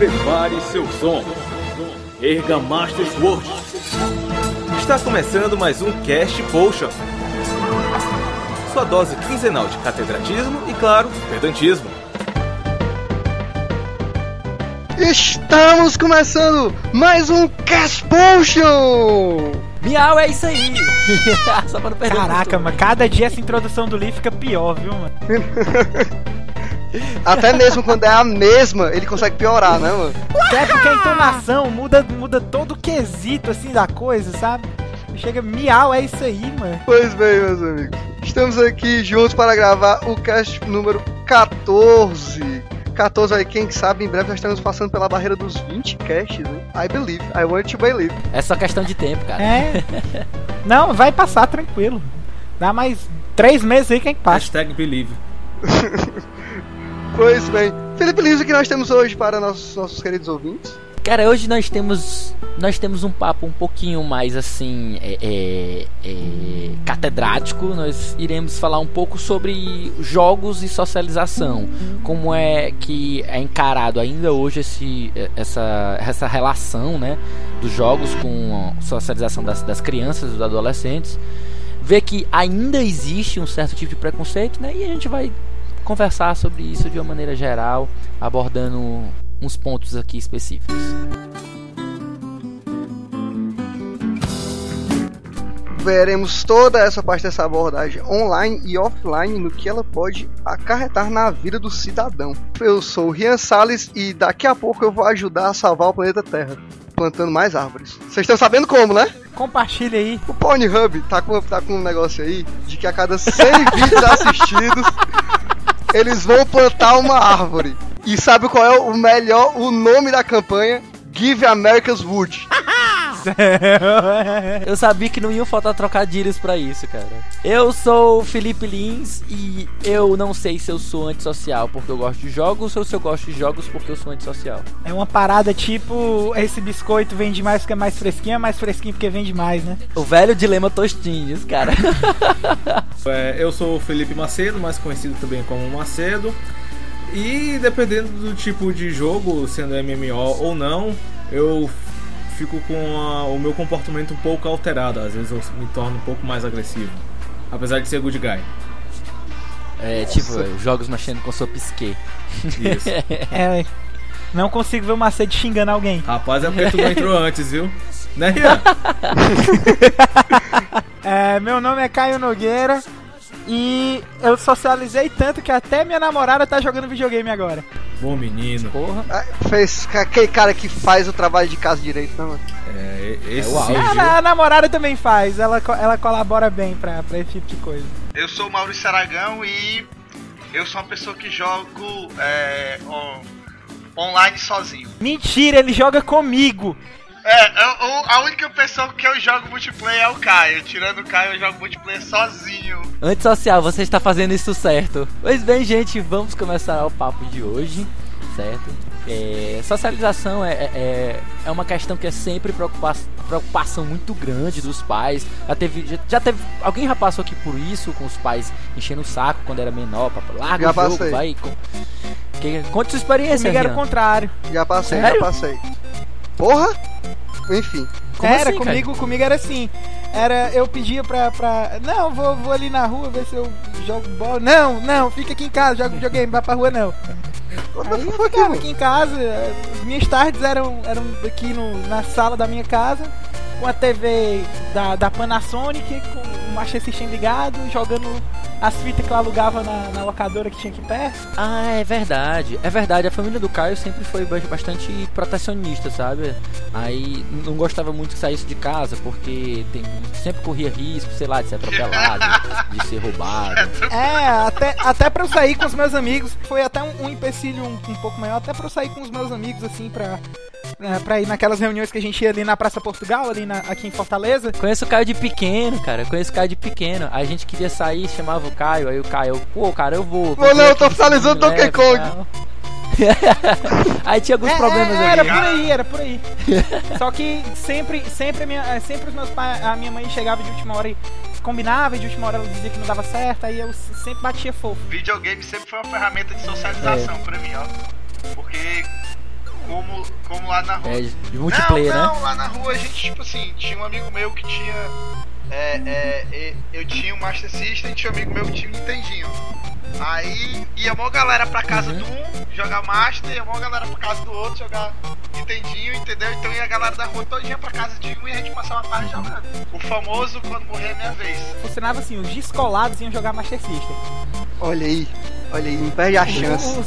Prepare seu som. Erga Master Sword. Está começando mais um Cast Potion. Sua dose quinzenal de catedratismo e, claro, pedantismo. Estamos começando mais um Cast Potion! Miau, é isso aí! Só pra não perder Caraca, mano, cada dia essa introdução do Lee fica pior, viu, mano? Até mesmo quando é a mesma, ele consegue piorar, né, mano? Até porque a entonação muda, muda todo o quesito, assim, da coisa, sabe? Chega, miau, é isso aí, mano. Pois bem, meus amigos. Estamos aqui juntos para gravar o cast número 14. 14 aí, quem sabe, em breve já estamos passando pela barreira dos 20 casts, né? I believe, I want to believe. É só questão de tempo, cara. É. Não, vai passar tranquilo. Dá mais três meses aí, quem que passa? Hashtag Believe. Pois bem, Felipe Liso, que nós temos hoje para nossos, nossos queridos ouvintes. Cara, hoje nós temos nós temos um papo um pouquinho mais assim é, é, é, catedrático. Nós iremos falar um pouco sobre jogos e socialização, como é que é encarado ainda hoje esse, essa, essa relação, né, dos jogos com a socialização das, das crianças, dos adolescentes. Ver que ainda existe um certo tipo de preconceito, né, e a gente vai conversar sobre isso de uma maneira geral, abordando uns pontos aqui específicos. Veremos toda essa parte dessa abordagem online e offline no que ela pode acarretar na vida do cidadão. Eu sou o Rian Salles e daqui a pouco eu vou ajudar a salvar o planeta Terra, plantando mais árvores. Vocês estão sabendo como, né? Compartilha aí. O Pornhub tá com, tá com um negócio aí de que a cada 100 vídeos assistidos eles vão plantar uma árvore. E sabe qual é o melhor, o nome da campanha? Give America's Wood. Eu sabia que não iam faltar trocadilhos pra isso, cara. Eu sou o Felipe Lins e eu não sei se eu sou antissocial porque eu gosto de jogos ou se eu gosto de jogos porque eu sou antissocial. É uma parada tipo, esse biscoito vende mais porque é mais fresquinho, é mais fresquinho porque vende mais, né? O velho dilema tostinhos, cara. É, eu sou o Felipe Macedo, mais conhecido também como Macedo. E dependendo do tipo de jogo, sendo MMO ou não, eu fico com a- o meu comportamento um pouco alterado. Às vezes eu me torno um pouco mais agressivo. Apesar de ser good guy. É, tipo, jogos mexendo com sua psique. Isso. É, não consigo ver o Macedo xingando alguém. Rapaz, é porque tu não entrou antes, viu? Né, Rian? É, meu nome é Caio Nogueira e eu socializei tanto que até minha namorada tá jogando videogame agora. Bom menino. Porra. Ah, Fez aquele cara que faz o trabalho de casa direito, né, mano? É, esse É o auge. viu? A, a namorada também faz, ela, ela colabora bem pra, pra esse tipo de coisa. Eu sou o Maurício Aragão e eu sou uma pessoa que jogo é, on- online sozinho. Mentira, ele joga comigo. É, eu- eu- a única pessoa que eu jogo multiplayer é o Caio. Tirando o Caio, eu jogo multiplayer sozinho. Antissocial, você está fazendo isso certo. Pois bem, gente, vamos começar o papo de hoje, certo? É, socialização é, é, é uma questão que é sempre preocupa preocupação muito grande dos pais. Já teve, já, já teve. Alguém já passou aqui por isso com os pais enchendo o saco quando era menor? Papai, larga Já o jogo, passei. vai. Com... Que, conte sua experiência, Comigo era o contrário. Já passei, Sério? já passei. Porra! Enfim. Como era, assim, cara? comigo, comigo era assim. Era, eu pedia pra, pra. Não, vou, vou ali na rua ver se eu jogo bola. Não, não, fica aqui em casa, joga videogame, vai pra rua não. Aí eu ficava aqui em casa, as minhas tardes eram, eram aqui no, na sala da minha casa, com a TV da, da Panasonic, com o Master System ligado, jogando as fitas que eu alugava na, na locadora que tinha aqui perto. Ah, é verdade. É verdade, a família do Caio sempre foi ba- bastante protecionista, sabe? Aí não gostava muito que saísse de casa, porque tem, sempre corria risco, sei lá, de ser atropelado, de ser roubado. É, até, até pra eu sair com os meus amigos, foi até um, um empecilho um, um pouco maior, até pra eu sair com os meus amigos, assim, pra, pra ir naquelas reuniões que a gente ia ali na Praça Portugal, ali na- aqui em Fortaleza. Conheço o Caio de pequeno, cara. Conheço o Caio de pequeno. A gente queria sair, chamava o Caio, aí o Caio, pô, cara, eu vou. Ô, não, eu tô finalizando Donkey e Kong. aí tinha alguns É, problemas é, ali. Era por aí, era por aí. Só que sempre, sempre, a minha, é, sempre os meus pais, a minha mãe chegava de última hora e combinava, e de última hora ela dizia que não dava certo, aí eu sempre batia fofo. Videogame sempre foi uma ferramenta de socialização pra mim, ó. Porque como, como lá na rua. É, de multiplayer, não, né? não, lá na rua a gente, tipo assim, tinha um amigo meu que tinha. É, é, eu tinha um Master System e tinha um amigo meu que tinha um Nintendinho. Aí ia mó galera pra casa Uhum. do um jogar Master, ia mó galera pra casa do outro jogar Nintendinho, entendeu? Então ia a galera da rua todinha pra casa de um e a gente passava a tarde jogando. O famoso quando morrer é minha vez. Funcionava assim, os descolados iam jogar Master System. Olha aí, olha aí, não perde a chance. Os,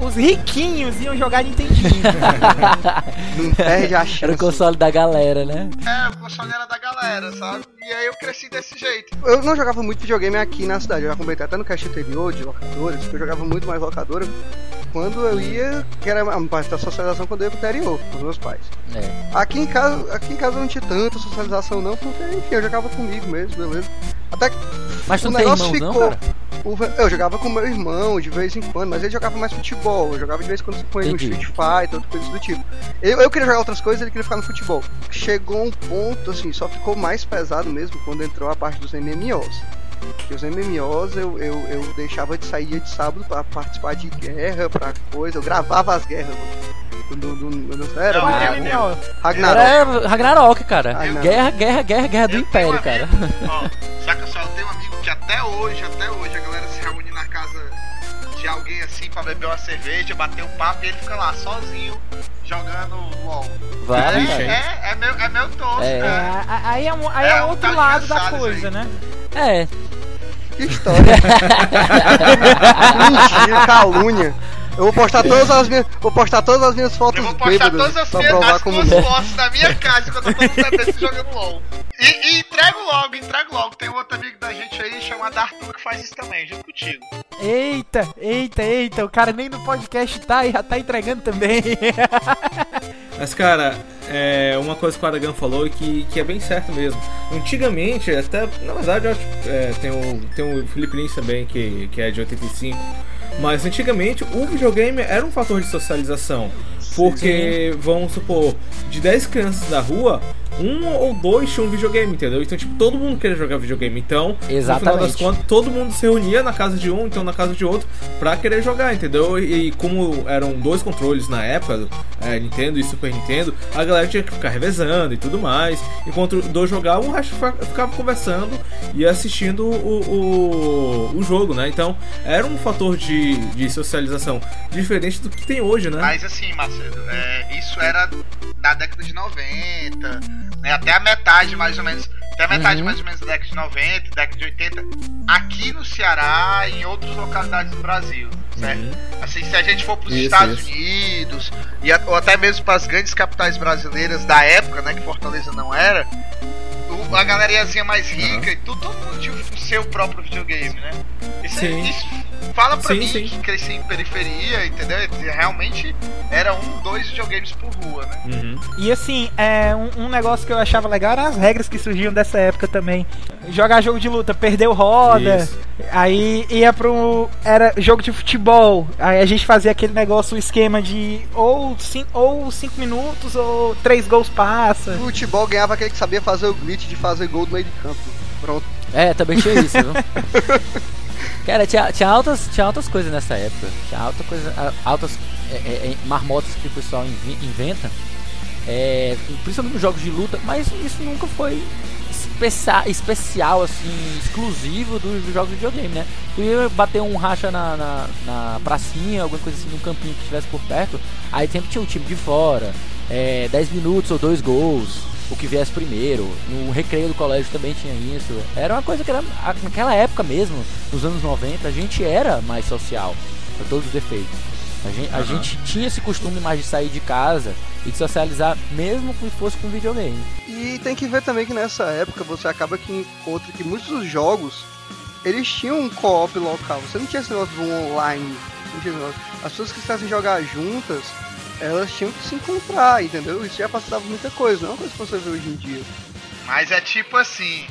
os riquinhos iam jogar Nintendinho. Não perde a Era chance. o console da galera, né? É, o console era da galera, sabe? E aí eu cresci desse jeito. Eu não jogava muito videogame aqui na cidade, eu já comentei até no cast anterior de locadoras, que eu jogava muito mais locadora quando eu ia, que era a parte da socialização quando eu ia pro interior, com os meus pais. É. Aqui em casa, aqui em casa não tinha tanta socialização não, porque enfim, eu jogava comigo mesmo, beleza. Até que Mas tu o não tem negócio irmãos, não, ficou. cara? eu jogava com meu irmão de vez em quando, mas ele jogava mais futebol. Eu jogava de vez em quando com ele no. Street Fighter, outras coisas do tipo. Eu, eu queria jogar outras coisas, ele queria ficar no futebol. Chegou um ponto, assim, só ficou mais pesado mesmo quando entrou a parte dos MMOs. Porque os MMOs eu, eu, eu deixava de sair de sábado pra participar de guerra, pra coisa. Eu gravava as guerras do. do, do, do, era, Não, é, MMO. Ragnarok. Era Ragnarok, cara. Ragnarok. Guerra, guerra, guerra, guerra do Eu Império, um cara. Ó, saca só, eu tenho um amigo que até hoje, até hoje, a galera se reúne na casa de alguém assim pra beber uma cerveja, bater um papo e ele fica lá sozinho jogando LOL. Vai, é, é, é meu, é meu tosco, É. É, né? a- aí é, um- aí É é um outro lado da coisa, aí. né? É. Que história. Mentira, calúnia. Eu vou postar todas as minhas, vou postar todas as minhas fotos Eu vou postar todas as minhas as duas fotos da minha casa quando eu tô jogando LOL. E, e entrego logo, entrego logo. Tem um outro amigo da gente aí chamado Arthur que faz isso também, junto contigo. Eita, eita, eita, o cara nem no podcast tá e já tá entregando também. Mas, cara, é uma coisa que o Aragão falou e que, que é bem certo mesmo. Antigamente, até, na verdade, eu acho, é, tem, o, tem o Felipe Lins também, que, que é de 85. Mas antigamente o videogame era um fator de socialização. Porque, vamos supor, de 10 crianças da rua, um ou dois tinham um videogame, entendeu? Então, tipo, todo mundo queria jogar videogame. Então, no final das Exatamente. contas, todo mundo se reunia na casa de um, então na casa de outro, pra querer jogar, entendeu? E, e como eram dois controles na época, é, Nintendo e Super Nintendo, a galera tinha que ficar revezando e tudo mais. Enquanto dois jogavam, o resto fica- ficava conversando e assistindo o, o, o jogo, né? Então, era um fator de, de socialização diferente do que tem hoje, né? Mas assim, Macedo, é, isso era da década de 90, né, até a metade mais ou menos. Até a metade Uhum. mais ou menos da década de 90, década de 80, aqui no Ceará e em outras localidades do Brasil, certo? Uhum. Assim, se a gente for para os Estados isso. Unidos, e ou até mesmo para as grandes capitais brasileiras da época, né, que Fortaleza não era, o- a galeriazinha mais rica e tudo, todo mundo tinha o seu próprio videogame, né? Isso, Sim. isso fala pra Sim, mim sim. que cresci em periferia, entendeu? Realmente era um, dois videogames por rua, né? Uhum. E assim, é, um, um negócio que eu achava legal eram as regras que surgiam dessa época também. Jogar jogo de luta, perdeu roda, Isso. aí ia pro. Era jogo de futebol. Aí a gente fazia aquele negócio, o esquema de ou 5 ou cinco minutos ou três gols passa. Futebol ganhava aquele que sabia fazer o glitch de fazer gol do meio de campo. Pronto. É, também tinha isso, viu? Cara, tinha, tinha, altas, tinha altas coisas nessa época. Tinha alta coisa, altas é, é, é, marmotas que o pessoal inventa. É, principalmente nos jogos de luta, mas isso nunca foi especia- especial, assim, exclusivo dos, dos jogos de videogame, né? Tu ia bater um racha na, na, na pracinha, alguma coisa assim, num campinho que estivesse por perto, aí sempre tinha um time de fora, é, 10 minutos ou dois gols, o que viesse primeiro. No recreio do colégio também tinha isso. Era uma coisa que era, naquela época mesmo, nos anos 90, a gente era mais social, com todos os defeitos. A gente, a gente tinha esse costume mais de sair de casa e de socializar, mesmo que fosse com videogame. E tem que ver também que nessa época você acaba que encontra que muitos dos jogos eles tinham um co-op local. Você não tinha esse negócio do online. não tinha esse negócio. As pessoas que quisessem jogar juntas, elas tinham que se encontrar, entendeu? Isso já facilitava muita coisa, não é uma coisa que você vê hoje em dia. Mas é tipo assim,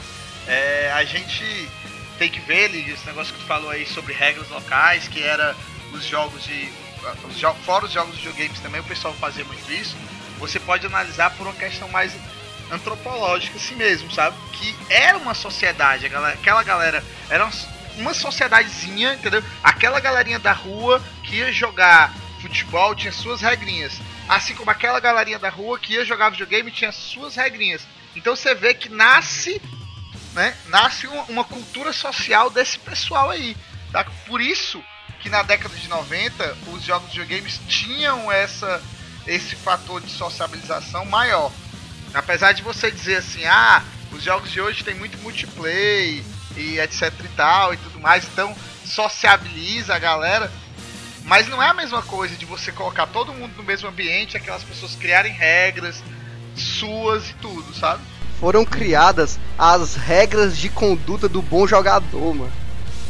é, a gente tem que ver, Liga, esse negócio que tu falou aí sobre regras locais, que era os jogos de. Os jo fora os jogos de videogames também, o pessoal fazia muito isso. Você pode analisar por uma questão mais antropológica assim mesmo, sabe? Que era uma sociedade, aquela galera era uma- uma sociedadezinha, entendeu? Aquela galerinha da rua que ia jogar futebol tinha suas regrinhas. assim como aquela galerinha da rua que ia jogar videogame tinha suas regrinhas. Então você vê que nasce, né? Nasce uma, cultura social desse pessoal aí. Tá? Por isso que na década de 90 os jogos de videogames tinham essa, esse fator de sociabilização maior. Apesar de você dizer assim, ah, os jogos de hoje tem muito multiplayer e etc e tal e tudo mais, então sociabiliza a galera. Mas não é a mesma coisa de você colocar todo mundo no mesmo ambiente, aquelas pessoas criarem regras suas e tudo, sabe? Foram criadas as regras de conduta do bom jogador, mano.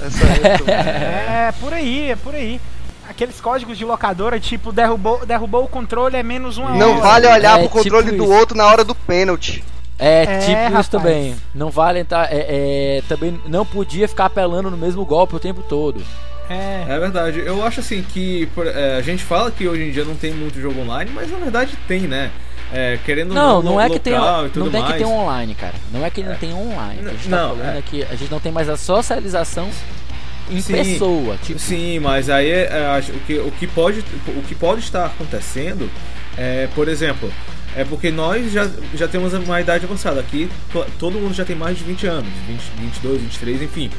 Essa é, é por aí, é por aí. Aqueles códigos de locadora, tipo, derrubou, derrubou o controle é menos uma Não hora. vale olhar É, pro controle tipo do isso. outro na hora do pênalti. É, É, tipo rapaz. isso também. Não vale entrar. É, é, também não podia ficar apelando no mesmo golpe o tempo todo. É. É verdade. Eu acho assim que por- é, a gente fala que hoje em dia não tem muito jogo online, mas na verdade tem, né? É, querendo Não, não é que tem, não tem que mais. ter online, cara. Não é que não tem online. A gente tá Não, falando é. é que a gente não tem mais a socialização em Sim. pessoa. Tipo, Sim, mas aí é, é, acho- o, que, o, que pode, o que pode estar acontecendo é, por exemplo, é porque nós já, já temos uma idade avançada. Aqui to- todo mundo já tem mais de 20 anos, 20, 22, 23, enfim.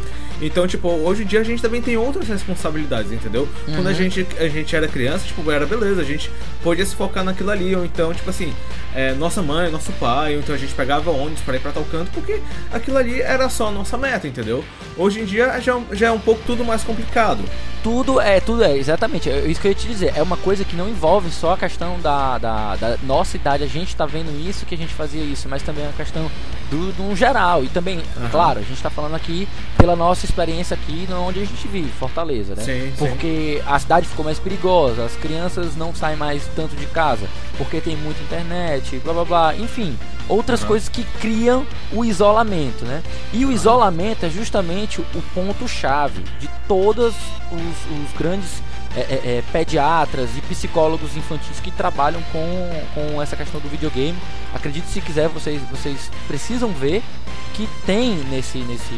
Então, tipo, hoje em dia a gente também tem outras responsabilidades, entendeu? Quando a gente, a gente era criança, tipo, era beleza, a gente podia se focar naquilo ali, ou então, tipo assim, é, nossa mãe, nosso pai, ou então a gente pegava ônibus para ir pra tal canto, porque aquilo ali era só a nossa meta, entendeu? Hoje em dia já, já é um pouco tudo mais complicado. tudo é, tudo é, exatamente. É isso que eu ia te dizer. É uma coisa que não envolve só a questão da, da, da nossa idade, a gente tá vendo isso, que a gente fazia isso, mas também a questão do, do geral. E também, Aham. claro, a gente tá falando aqui pela nossa experiência aqui onde a gente vive, Fortaleza, né? Sim, sim. porque a cidade ficou mais perigosa, as crianças não saem mais tanto de casa, porque tem muita internet, blá blá blá, enfim, outras Aham. coisas que criam o isolamento, né? E o isolamento é justamente o ponto-chave de todos os, os grandes é, é, é, pediatras e psicólogos infantis que trabalham com, com essa questão do videogame. Acredite se quiser, vocês, vocês precisam ver que tem nesse, nesse,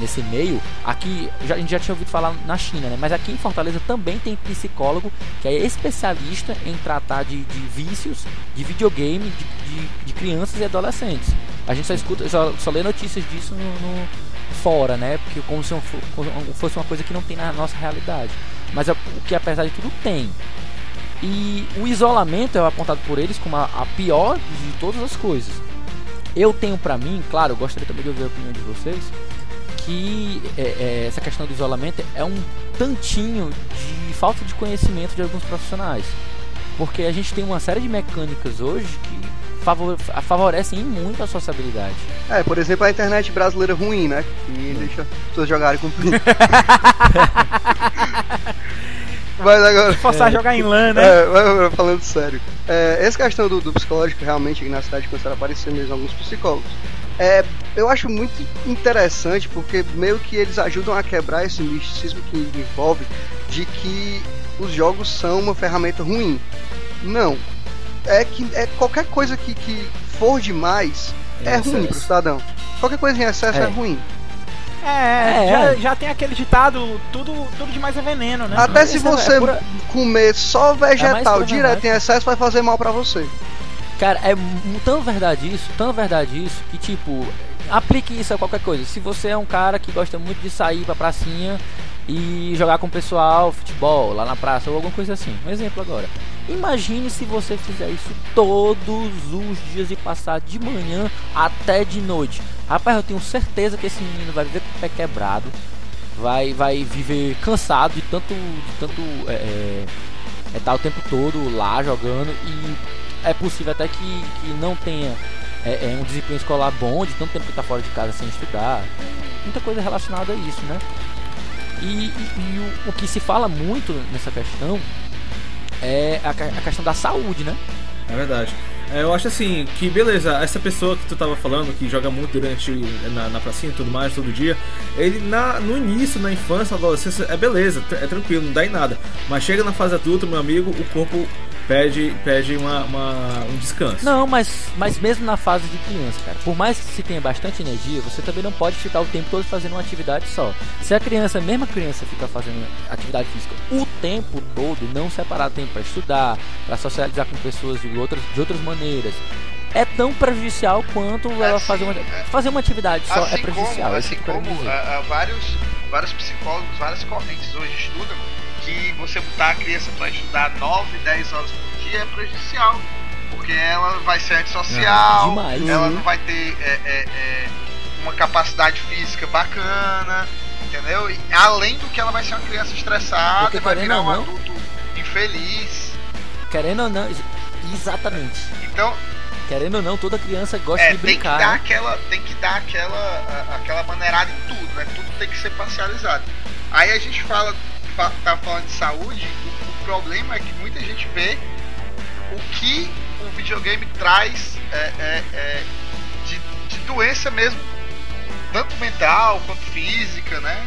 nesse meio, aqui já, a gente já tinha ouvido falar na China, né? mas aqui em Fortaleza também tem psicólogo que é especialista em tratar de, de vícios de videogame de, de, de crianças e adolescentes. A gente só escuta, só, só lê notícias disso no, no- fora, né? Porque como se fosse uma coisa que não tem na nossa realidade. Mas é o que apesar de tudo tem. E o isolamento é apontado por eles como a, a pior de todas as coisas. Eu tenho pra mim, claro, eu gostaria também de ouvir a opinião de vocês, que é, é, essa questão do isolamento é um tantinho de falta de conhecimento de alguns profissionais. Porque a gente tem uma série de mecânicas hoje que favorecem muito a sociabilidade. É, por exemplo, a internet brasileira ruim, né? Que deixa as pessoas jogarem com tudo. Mas agora. Forçar a jogar em LAN, né? É, mas falando sério. É, essa questão do, do psicológico, realmente, aqui na cidade começaram a aparecer mesmo alguns psicólogos. É, eu acho muito interessante porque meio que eles ajudam a quebrar esse misticismo que envolve de que os jogos são uma ferramenta ruim. Não. É que é qualquer coisa que, que for demais é, É ruim pro cidadão. Qualquer coisa em excesso é, É. ruim. É, É, já, é. já tem aquele ditado, tudo, tudo demais é veneno, né? Até se é- você é pura- comer só vegetal direto em excesso vai fazer mal pra você. Cara, é tão verdade isso, tão verdade isso, que tipo, aplique isso a qualquer coisa. Se você é um cara que gosta muito de sair pra pracinha e jogar com o pessoal, futebol, lá na praça ou alguma coisa assim. Um exemplo agora. Imagine se você fizer isso todos os dias e passar de manhã até de noite. Rapaz, eu tenho certeza que esse menino vai viver com o pé quebrado, vai, vai viver cansado de tanto, de tanto é, é, é estar o tempo todo lá jogando e é possível até que, que não tenha é, é, um desempenho escolar bom de tanto tempo que está fora de casa sem estudar. Muita coisa relacionada a isso, né? E, e- e o, o que se fala muito nessa questão é a, a questão da saúde, né? É verdade. É, eu acho assim, que beleza, essa pessoa que tu tava falando, que joga muito durante na, na pracinha e tudo mais, todo dia, ele na, no início, na infância, na adolescência, é beleza, é tranquilo, não dá em nada. Mas chega na fase adulta, meu amigo, o corpo pede, pede uma, uma- um descanso. Não, mas, mas mesmo na fase de criança, cara, por mais que se tenha bastante energia, você também não pode ficar o tempo todo fazendo uma atividade só. Se a criança, mesmo a criança, fica fazendo atividade física o tempo todo, não separar tempo para estudar, para socializar com pessoas de outras, de outras maneiras, é tão prejudicial quanto ela Assim, fazer uma, é. fazer uma atividade só é assim prejudicial. como, é isso assim que eu quero como dizer. ah, ah, vários, vários psicólogos, várias correntes hoje estudam que você botar a criança para estudar 9, 10 horas por dia é prejudicial. Porque ela vai ser antissocial, demais. ela Uhum. não vai ter é, é, é, uma capacidade física bacana, entendeu? E, além do que ela vai ser uma criança estressada, Porque, vai virar um adulto infeliz. Querendo ou não, ex- exatamente. Então, Querendo ou não, toda criança gosta É, de tem que brincar. dar né? aquela, tem que dar aquela, aquela maneirada em tudo, né? Tudo tem que ser parcializado. Aí a gente fala, fa- tá falando de saúde, o, o problema é que muita gente vê o que o videogame traz é, é, é, de, de doença mesmo, tanto mental quanto física, né?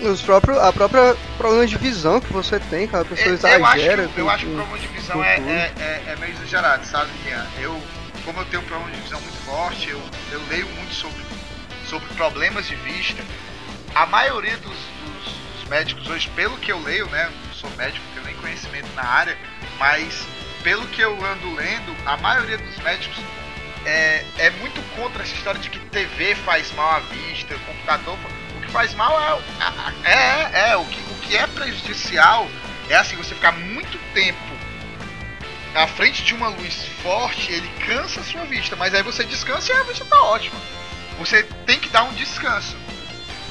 Os próprios, a própria problema de visão que você tem, cara, a pessoa É, eu, acho exagera. que, eu com- acho que o problema de visão é, é, é- é meio exagerado, sabe, Ian? Eu, como eu tenho um problema de visão muito forte, eu, eu leio muito sobre, sobre problemas de vista. A maioria dos médicos hoje, pelo que eu leio, né? Não sou médico, tenho nem conhecimento na área, mas pelo que eu ando lendo, a maioria dos médicos é, é muito contra essa história de que TV faz mal à vista, computador. O que faz mal é. É, é, é o, que, o que é prejudicial é assim, você ficar muito tempo à frente de uma luz forte, ele cansa a sua vista, mas aí você descansa e a vista tá ótima. Você tem que dar um descanso.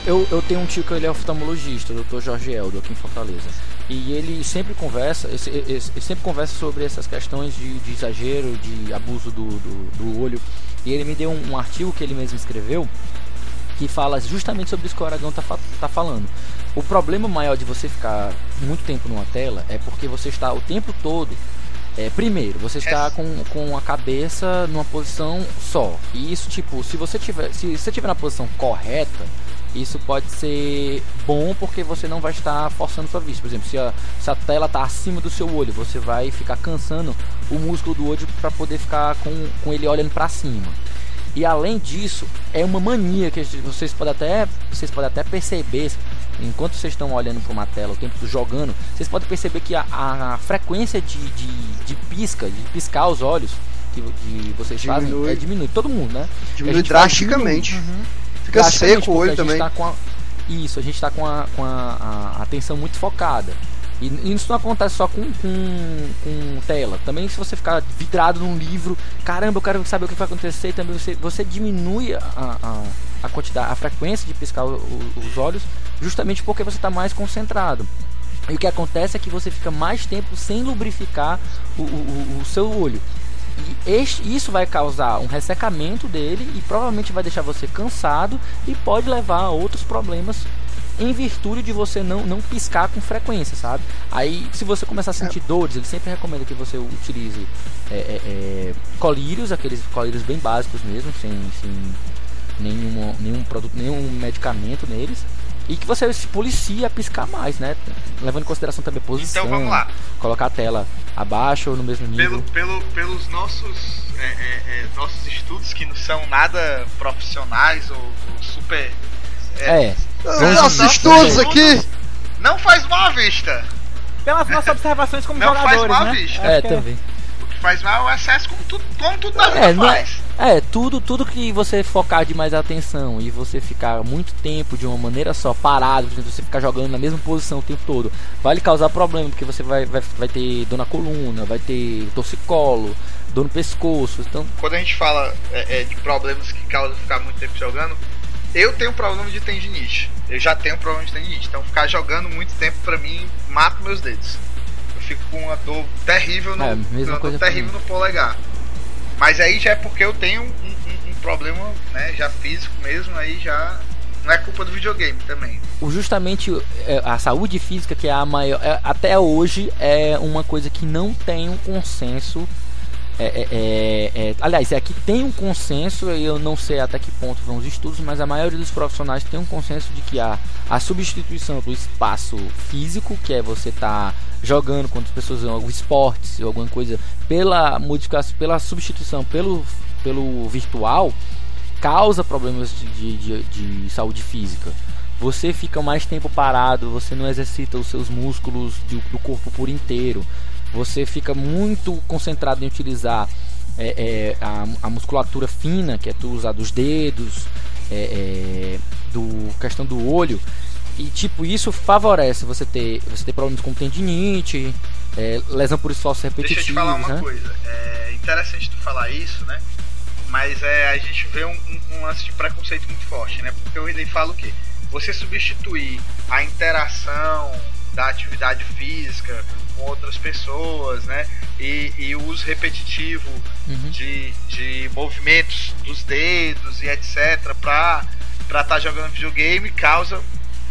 Eu, eu tenho um tio que ele é oftalmologista, o Dr. Jorge Eldo, aqui em Fortaleza. E ele sempre conversa, esse- ele sempre conversa sobre essas questões de, de exagero, de abuso do, do, do olho. E ele me deu um, um artigo que ele mesmo escreveu que fala justamente sobre isso que o Aragão tá, tá falando. O problema maior de você ficar muito tempo numa tela é porque você está o tempo todo. É, primeiro, você está É. com, com a cabeça numa posição só. E isso, tipo, se você tiver, se você tiver na posição correta, isso pode ser bom porque você não vai estar forçando sua vista. Por exemplo, se a, se a tela está acima do seu olho, você vai ficar cansando o músculo do olho para poder ficar com, com ele olhando para cima. E além disso, é uma mania que vocês podem até, vocês podem até perceber, enquanto vocês estão olhando para uma tela, o tempo jogando, vocês podem perceber que a, a- frequência de, de, de pisca, de piscar os olhos que, que vocês fazem, Diminui. é, diminui. Todo mundo, né? Diminui drasticamente. diminuindo. Fica Drasticamente, seco o olho também. tá a- isso, a gente está com, a, com a, a atenção muito focada. E, isso não acontece só com, com, com tela. Também se você ficar vidrado num livro, caramba, eu quero saber o que vai acontecer, também você, você diminui a, a, a quantidade, a frequência de piscar o- o- os olhos, justamente porque você está mais concentrado. E o que acontece é que você fica mais tempo sem lubrificar o, o- o seu olho. E este- isso vai causar um ressecamento dele e provavelmente vai deixar você cansado e pode levar a outros problemas em virtude de você não, não piscar com frequência, sabe? Aí, se você começar a sentir dores, ele sempre recomenda que você utilize é, é, é, colírios, aqueles colírios bem básicos mesmo, sem, sem nenhum, nenhum produto, nenhum medicamento neles. E que você se policie a piscar mais, né? Levando em consideração também a posição. Então vamos lá. Colocar a tela abaixo ou no mesmo nível. Pelo, pelo, pelos nossos, é, é, é, nossos estudos que não são nada profissionais ou, ou super. É. Nossos nossos estudos aqui. Não faz mal à vista. Pelas nossas observações como Não faz jogadores, mal à né? vista. É, também. O que faz mal é o excesso, como tudo, como tudo na vida É, não é, faz. É, tudo, tudo que você focar demais a atenção e você ficar muito tempo de uma maneira só, parado, você ficar jogando na mesma posição o tempo todo, vai lhe causar problema, porque você vai, vai, vai ter dor na coluna, vai ter torcicolo, dor no pescoço, então Quando a gente fala é, é, de problemas que causam ficar muito tempo jogando, eu tenho problema de tendinite. Eu já tenho problema de tendinite. Então ficar jogando muito tempo pra mim mata meus dedos. Eu fico com uma dor terrível no, É, mesma coisa terrível no polegar. Mas aí já é porque eu tenho um, um- um problema né, já físico mesmo, aí já não é culpa do videogame também. justamente é, a saúde física que é a maior é, até hoje é uma coisa que não tem um consenso É, é, é, é, aliás, aqui tem um consenso, eu não sei até que ponto vão os estudos, mas a maioria dos profissionais tem um consenso de que a, a substituição do espaço físico, que é você estar tá jogando quando as pessoas jogam esportes ou alguma coisa, pela modificação, pela substituição pelo, pelo virtual, causa problemas de, de, de saúde física. Você fica mais tempo parado, você não exercita os seus músculos do corpo por inteiro você fica muito concentrado em utilizar é, é, a, a, musculatura fina, que é tu usar dos dedos, é, é, do questão do olho, e tipo isso favorece você ter você ter problemas como tendinite, é, lesão por esforço repetitivo. Deixa eu te falar uma né? coisa, é interessante tu falar isso, né? Mas é, a gente vê um, um, um lance de preconceito muito forte, né? Porque eu ele falo o quê? Você substituir a interação da atividade física com outras pessoas, né? E, e o uso repetitivo uhum. de, de movimentos dos dedos e etc. para estar tá jogando videogame causa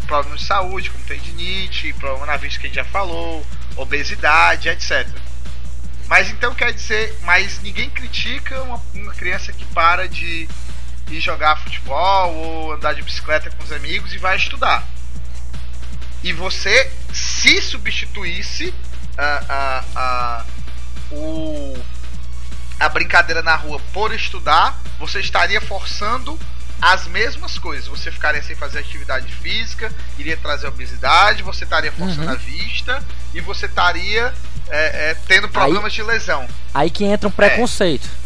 problemas de saúde, como tendinite, problema na vista que a gente já falou, obesidade, etc. Mas então quer dizer, mas ninguém critica uma, uma criança que para de ir jogar futebol ou andar de bicicleta com os amigos e vai estudar. E você se substituísse a, a, a, o, a brincadeira na rua por estudar, você estaria forçando as mesmas coisas. Você ficaria sem fazer atividade física, iria trazer obesidade, você estaria forçando uhum. a vista e você estaria é, é, tendo problemas aí, de lesão. Aí que entra um preconceito. É.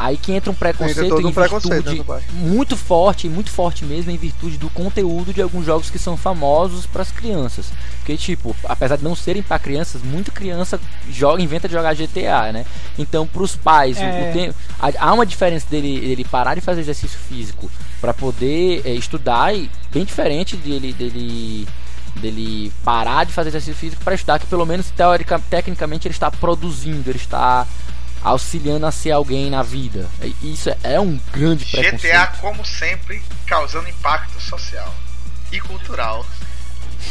Aí que entra um preconceito um preconceito, muito forte, muito forte mesmo em virtude do conteúdo de alguns jogos que são famosos para as crianças. Porque tipo, apesar de não serem para crianças, muita criança joga, inventa de jogar GTA, né? Então, para os pais, é. o, o há uma diferença dele, dele parar de fazer exercício físico para poder é, estudar e bem diferente dele dele dele parar de fazer exercício físico para estudar, que pelo menos teórica, tecnicamente ele está produzindo, ele está auxiliando a ser alguém na vida. Isso é um grande preconceito. GTA, como sempre, causando impacto social e cultural.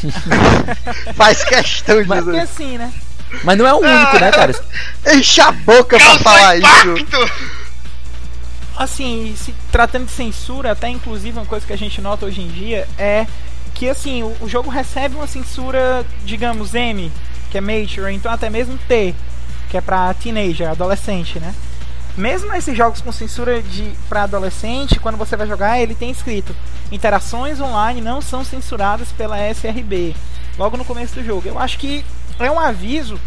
Faz questão de Mas é assim, né? Mas não é o único, ah, né, cara? Enche a boca pra falar impacto. isso. Assim, se tratando de censura, até inclusive uma coisa que a gente nota hoje em dia é que assim, o, o jogo recebe uma censura, digamos, M, que é Mature, então até mesmo T que é pra teenager, adolescente, né? Mesmo esses jogos com censura de para adolescente, quando você vai jogar, ele tem escrito: interações online não são censuradas pela SRB. Logo no começo do jogo. Eu acho que é um aviso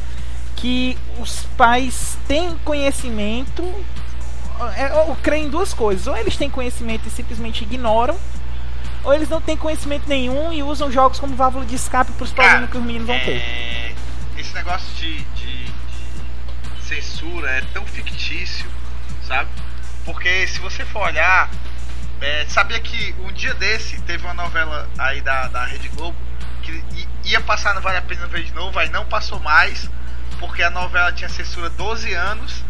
que os pais têm conhecimento. É, eu creio em duas coisas: ou eles têm conhecimento e simplesmente ignoram, ou eles não têm conhecimento nenhum e usam jogos como válvula de escape para os problemas que os meninos vão ter. É... Esse negócio de, censura é tão fictício, sabe? Porque se você for olhar, é, sabia que um dia desse teve uma novela aí da, da Rede Globo que ia passar no Vale a Pena Ver de Novo, aí não passou mais, porque a novela tinha censura 12 anos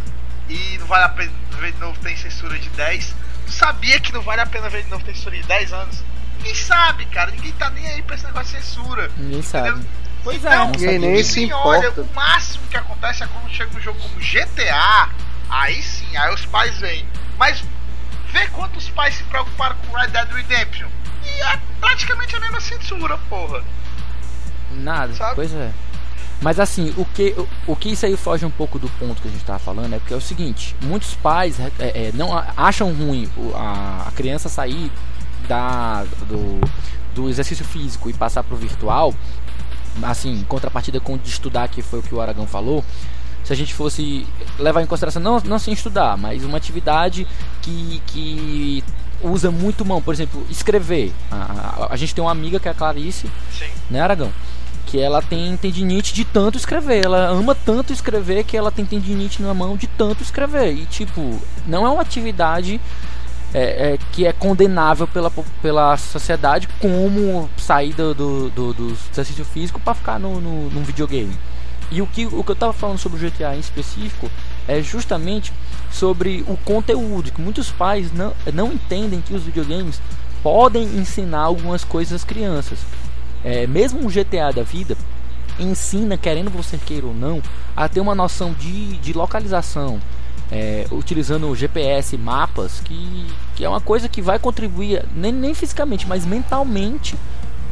e no Vale a Pena Ver de Novo tem censura de 10. Sabia que não vale a pena ver de novo tem censura de 10 anos? Ninguém sabe, cara. Ninguém tá nem aí pra esse negócio de censura. Ninguém entendeu? Pois então, é, ninguém nem se importa. Olha, o máximo que acontece é quando chega um jogo como GTA, aí sim, aí os pais vêm. Mas vê quantos pais se preocuparam com Red Dead Redemption. E é praticamente a mesma censura, porra. Nada, Sabe? pois é. Mas assim, o que, o, o, que isso aí foge um pouco do ponto que a gente estava falando é porque é o seguinte, muitos pais é, é, não acham ruim a, a criança sair da, do, do exercício físico e passar para o virtual assim, em contrapartida com de estudar, que foi o que o Aragão falou, se a gente fosse levar em consideração, não, não sem estudar, mas uma atividade que, que usa muito mão, por exemplo, escrever. A, a, a gente tem uma amiga que é a Clarice, Sim. né, Aragão? Que ela tem tendinite de tanto escrever. Ela ama tanto escrever que ela tem tendinite na mão de tanto escrever. E, tipo, não é uma atividade é, é, que é condenável pela, pela sociedade como sair do, do, do, do exercício físico para ficar no, no, num videogame. E o que, o que eu estava falando sobre o GTA em específico é justamente sobre o conteúdo, que muitos pais não, não entendem que os videogames podem ensinar algumas coisas às crianças. É, mesmo um GTA da vida ensina, querendo você queira ou não, a ter uma noção de, de localização, é, utilizando GPS, mapas, que, que é uma coisa que vai contribuir nem, nem fisicamente, mas mentalmente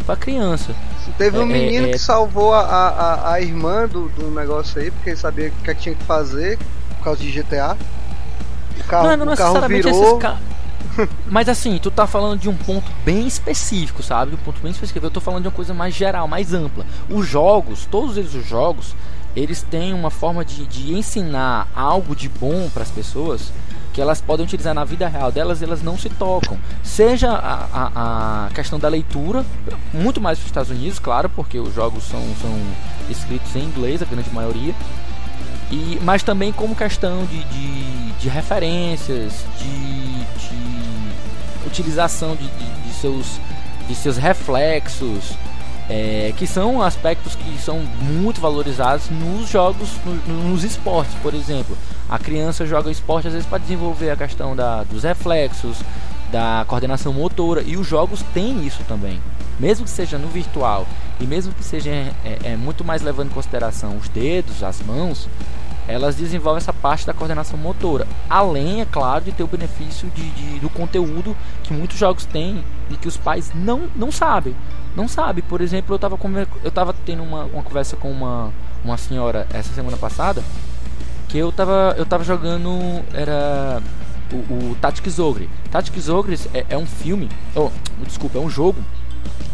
para a criança. Teve um É, menino é, é- que salvou a, a, a irmã do, do negócio aí, porque ele sabia o que, é tinha que fazer por causa de GTA. O carro, não, não o carro necessariamente virou. esses ca... Mas assim, tu tá falando de um ponto bem específico, sabe? De um ponto bem específico. Eu tô falando de uma coisa mais geral, mais ampla. Os jogos, todos eles os jogos, eles têm uma forma de, de ensinar algo de bom para as pessoas que elas podem utilizar na vida real delas elas não se tocam. Seja a, a, a questão da leitura, muito mais nos Estados Unidos, claro, porque os jogos são, são escritos em inglês, a grande maioria. E, mas também como questão de, de, de referências, de, de utilização de, de, de seus, de seus reflexos, é, que são aspectos que são muito valorizados nos jogos, no- nos esportes, por exemplo. A criança joga esporte às vezes para desenvolver a questão da, dos reflexos, da coordenação motora, e os jogos têm isso também. Mesmo que seja no virtual e mesmo que seja é, é, muito mais levando em consideração os dedos, as mãos, elas desenvolvem essa parte da coordenação motora. Além, é claro, de ter o benefício de, de- do conteúdo que muitos jogos têm e que os pais não, não sabem. Não sabe. Por exemplo, eu estava eu tendo uma, uma conversa com uma, uma senhora essa semana passada que eu tava, eu tava jogando. Era. O, o Tactics Ogre. Tactics Ogre é, é um filme. Oh, desculpa, é um jogo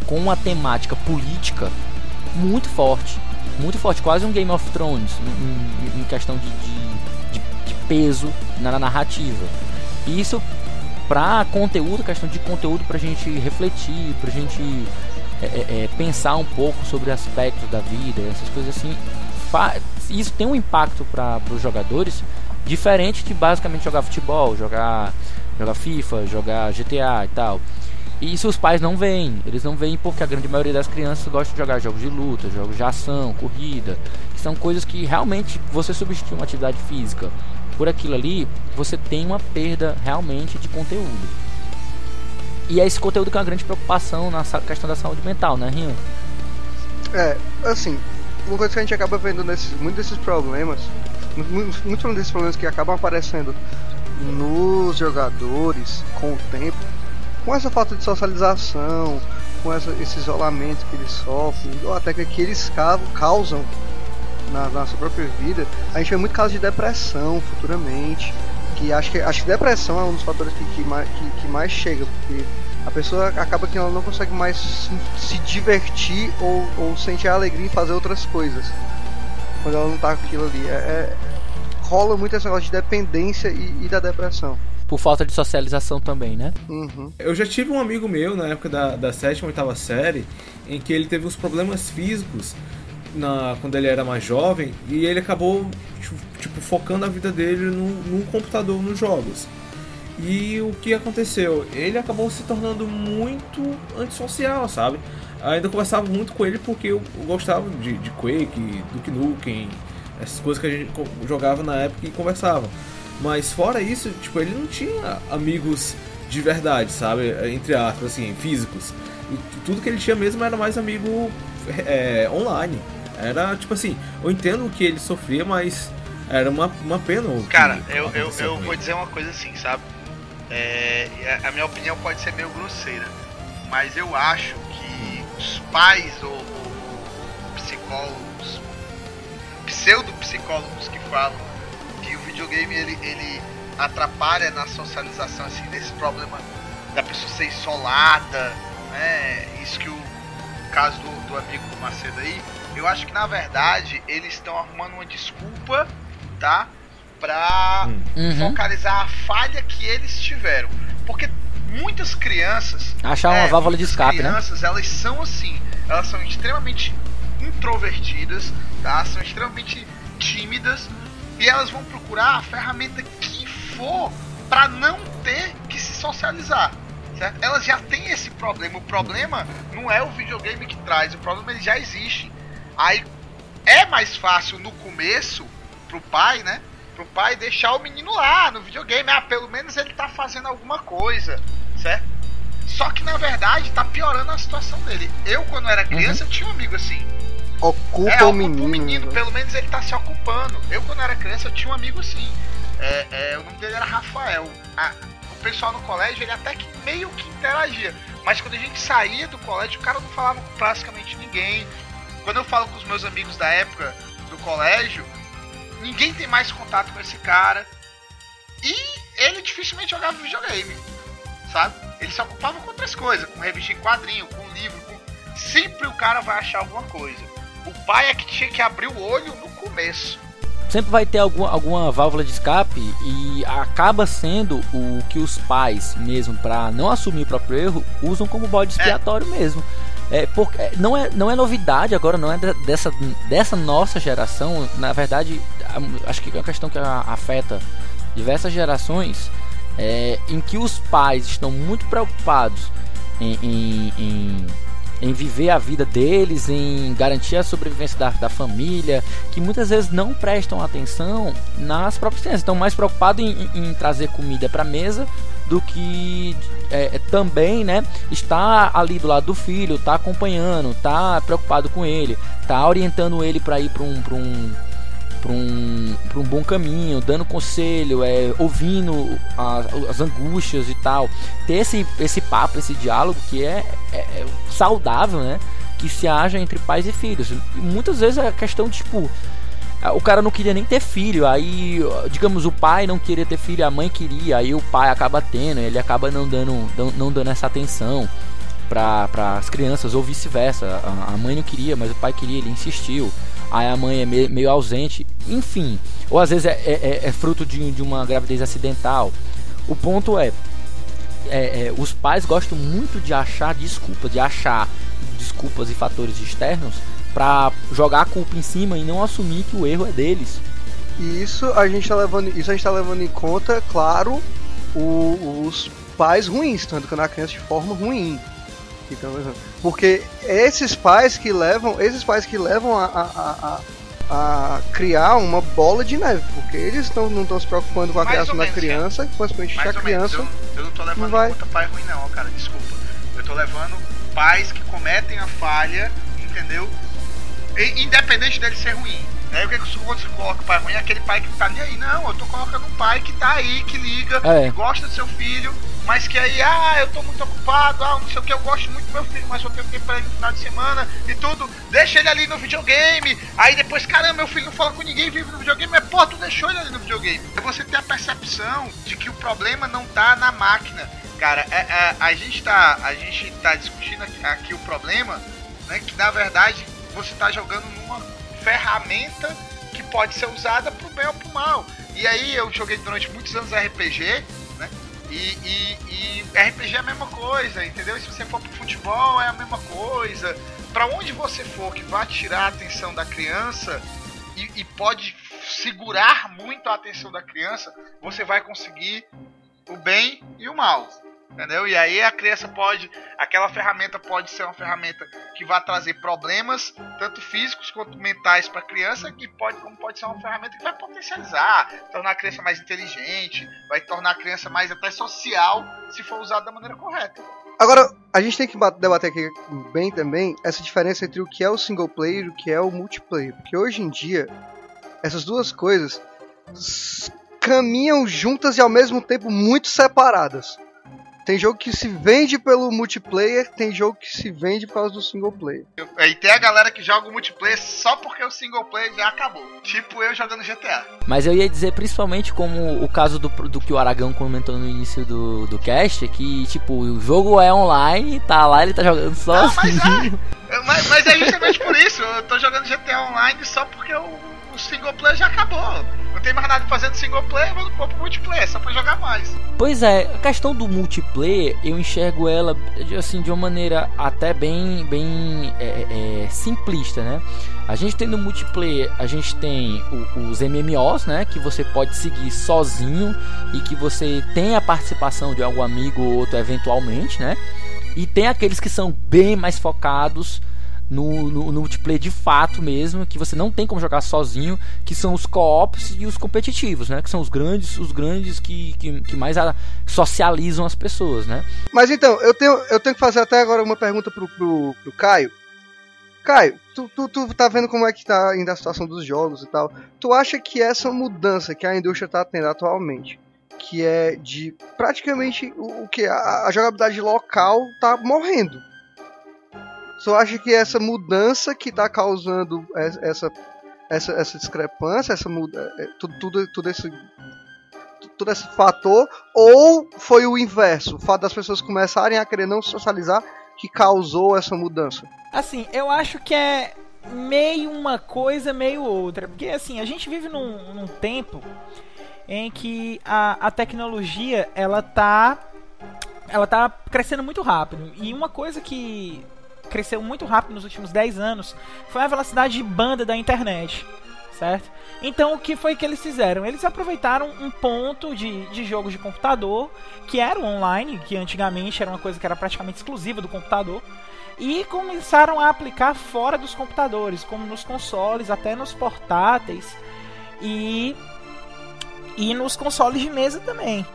com uma temática política muito forte. Muito forte, quase um Game of Thrones em, em- em questão de, de, de- de peso na, na narrativa. E isso pra conteúdo, questão de conteúdo pra gente refletir, pra gente é, é, é, pensar um pouco sobre aspectos da vida, essas coisas assim. Isso tem um impacto para os jogadores diferente de basicamente jogar futebol, jogar, jogar FIFA, jogar GTA e tal. E isso os pais não veem, eles não veem porque a grande maioria das crianças gosta de jogar jogos de luta, jogos de ação, corrida, que são coisas que realmente você substitui uma atividade física por aquilo ali, você tem uma perda realmente de conteúdo. E é esse conteúdo que é uma grande preocupação na questão da saúde mental, né, Rian? É, assim, uma coisa que a gente acaba vendo nesses, muitos desses problemas, mu- muitos desses problemas que acabam aparecendo nos jogadores com o tempo, com essa falta de socialização, com essa, esse isolamento que eles sofrem, ou até que, eles ca- causam na, na sua própria vida, a gente vê muito caso de depressão futuramente. Que acho que acho que depressão é um dos fatores que, que, que, que mais chega, porque a pessoa acaba que ela não consegue mais se, divertir ou, ou sentir a alegria em fazer outras coisas. Quando ela não tá com aquilo ali. É, é- rola muito esse negócio de dependência e, e da depressão. Por falta de socialização também, né? Uhum. Eu já tive um amigo meu na época da, da sétima, oitava série, em que ele teve uns problemas físicos na, quando ele era mais jovem e ele acabou tipo, focando a vida dele no, no computador, nos jogos. E o que aconteceu? Ele acabou se tornando muito antissocial, sabe? Ainda conversava muito com ele porque eu gostava de, de Quake, Duke Nukem, essas coisas que a gente jogava na época e conversava. Mas fora isso, tipo, ele não tinha amigos de verdade, sabe? Entre aspas, assim, físicos. E tudo que ele tinha mesmo era mais amigo é, online. Era tipo assim, eu entendo que ele sofria, mas era uma, uma pena. o Cara, eu, eu, eu vou dizer uma coisa assim, sabe? É, a- minha opinião pode ser meio grosseira, mas eu acho que os pais ou, ou psicólogos, pseudo-psicólogos que falam que o videogame ele, ele atrapalha na socialização, assim, desse problema da pessoa ser isolada, né? Isso que o caso do, do amigo do Macedo aí, eu acho que na verdade eles estão arrumando uma desculpa, tá? Pra Hum. Uhum. focalizar a falha que eles tiveram. Porque muitas crianças. Achar uma é, válvula de escape, né? crianças, elas são assim. Elas são extremamente introvertidas, tá? São extremamente tímidas. E elas vão procurar a ferramenta que for para não ter que se socializar. Certo? Elas já têm esse problema. O problema não é o videogame que traz, o problema ele já existe. Aí é mais fácil no começo pro pai, né? Pro pai deixar o menino lá no videogame. Ah, pelo menos ele tá fazendo alguma coisa, certo? Só que na verdade tá piorando a situação dele. Eu, quando era criança, eu tinha um amigo assim. Ocupa é, o ocupa menino. o menino, né? pelo menos ele tá se ocupando. Eu, quando era criança, eu tinha um amigo assim. É, é, o nome dele era Rafael. A, o pessoal no colégio, ele até que meio que interagia. Mas quando a gente saía do colégio, o cara não falava com praticamente ninguém. Quando eu falo com os meus amigos da época do colégio, ninguém tem mais contato com esse cara. E ele dificilmente jogava videogame, sabe? Ele se ocupava com outras coisas, com revista em quadrinho, com livro, com... sempre o cara vai achar alguma coisa. O pai é que tinha que abrir o olho no começo. Sempre vai ter alguma, alguma válvula de escape e acaba sendo o que os pais, mesmo para não assumir o próprio erro, usam como bode expiatório é. mesmo. É, porque não é, não é novidade agora, não é dessa, dessa nossa geração. Na verdade, acho que é uma questão que afeta diversas gerações é, em que os pais estão muito preocupados em, em, em, em, viver a vida deles, em garantir a sobrevivência da, da família, que muitas vezes não prestam atenção nas próprias crianças, estão mais preocupados em, em trazer comida para a mesa do que é, também né, está ali do lado do filho, está acompanhando, está preocupado com ele, está orientando ele para ir para um, um para um, um bom caminho, dando conselho, é, ouvindo as, as, angústias e tal. Ter esse, esse papo, esse diálogo que é, é, é saudável, né? Que se haja entre pais e filhos. E muitas vezes é questão de, tipo, o cara não queria nem ter filho, aí, digamos, o pai não queria ter filho, a mãe queria, aí o pai acaba tendo, ele acaba não dando, não dando essa atenção para as crianças, ou vice-versa. A mãe não queria, mas o pai queria, ele insistiu aí a mãe é meio, meio ausente, enfim. Ou às vezes é, é, é, é fruto de, de, uma gravidez acidental. O ponto é, é, é, os pais gostam muito de achar desculpas, de achar desculpas e fatores externos para jogar a culpa em cima e não assumir que o erro é deles. E isso a gente está levando, isso a gente tá levando em conta, claro, o, os pais ruins, estão educando a criança de forma ruim. Então, porque esses pais que levam, esses pais que levam a, a, a, a criar uma bola de neve, porque eles tão, não estão se preocupando com a criação da criança, é. consequentemente a criança. Eu, eu, não tô levando não vai... conta pai ruim não, cara, desculpa. Eu tô levando pais que cometem a falha, entendeu? E, independente dele ser ruim. Aí o que, que você coloca o pai ruim? É aquele pai que tá nem aí. Não, eu tô colocando um pai que tá aí, que liga, é. que gosta do seu filho, mas que aí, ah, eu tô muito ocupado, ah, não sei o que, eu gosto muito do meu filho, mas só tenho tempo pra ele no final de semana e tudo. Deixa ele ali no videogame. Aí depois, caramba, meu filho não fala com ninguém, vive no videogame, mas pô, tu deixou ele ali no videogame. É você ter a percepção de que o problema não tá na máquina. Cara, é, é, a, gente tá, a gente tá discutindo aqui, aqui o problema, né, que na verdade você tá jogando numa ferramenta que pode ser usada pro bem ou pro mal. E aí eu joguei durante muitos anos RPG, né? E, e, e, RPG é a mesma coisa, entendeu? Se você for pro futebol é a mesma coisa. Para onde você for que vai tirar a atenção da criança e, e pode segurar muito a atenção da criança, você vai conseguir o bem e o mal. Entendeu? E aí a criança pode. Aquela ferramenta pode ser uma ferramenta que vai trazer problemas, tanto físicos quanto mentais para a criança, que pode, como pode ser uma ferramenta que vai potencializar, tornar a criança mais inteligente, vai tornar a criança mais até social, se for usada da maneira correta. Agora, a gente tem que debater aqui bem também essa diferença entre o que é o single player e o que é o multiplayer. Porque hoje em dia, essas duas coisas caminham juntas e ao mesmo tempo muito separadas. Tem jogo que se vende pelo multiplayer, tem jogo que se vende por causa do single player. E tem a galera que joga o multiplayer só porque o single player já acabou. Tipo eu jogando GTA. Mas eu ia dizer principalmente como o caso do, do que o Aragão comentou no início do, do cast, que tipo, o jogo é online, tá lá, ele tá jogando só. Não, mas, é, mas, mas é justamente por isso. Eu tô jogando GTA Online só porque o, o single player já acabou não tem mais nada fazendo single player, vou pro multiplayer, só pra jogar mais. Pois é, a questão do multiplayer, eu enxergo ela assim de uma maneira até bem, bem é, é, simplista, né? A gente tem no multiplayer, a gente tem o, os MMOs, né? Que você pode seguir sozinho e que você tem a participação de algum amigo ou outro eventualmente, né? E tem aqueles que são bem mais focados no, no, no, multiplayer de fato mesmo, que você não tem como jogar sozinho, que são os co-ops e os competitivos, né? Que são os grandes, os grandes que, que, que mais a, socializam as pessoas, né? Mas então, eu tenho, eu tenho que fazer até agora uma pergunta pro, pro, pro Caio. Caio, tu, tu, tu tá vendo como é que tá ainda a situação dos jogos e tal. Tu acha que essa mudança que a indústria tá tendo atualmente, que é de praticamente o, o que? A, a jogabilidade local tá morrendo. Tu acha que essa mudança que tá causando es- essa, essa, essa discrepância, essa muda, é, tudo, tudo, tudo esse todo esse fator, ou foi o inverso, o fato das pessoas começarem a querer não socializar que causou essa mudança? Assim, eu acho que é meio uma coisa, meio outra. Porque, assim, a gente vive num, num tempo em que a, a tecnologia, ela tá... Ela tá crescendo muito rápido. E uma coisa que cresceu muito rápido nos últimos 10 anos foi a velocidade de banda da internet, certo? Então, o que foi que eles fizeram? Eles aproveitaram um ponto de, de jogos de computador, que era o online, que antigamente era uma coisa que era praticamente exclusiva do computador, e começaram a aplicar fora dos computadores, como nos consoles, até nos portáteis e e nos consoles de mesa também.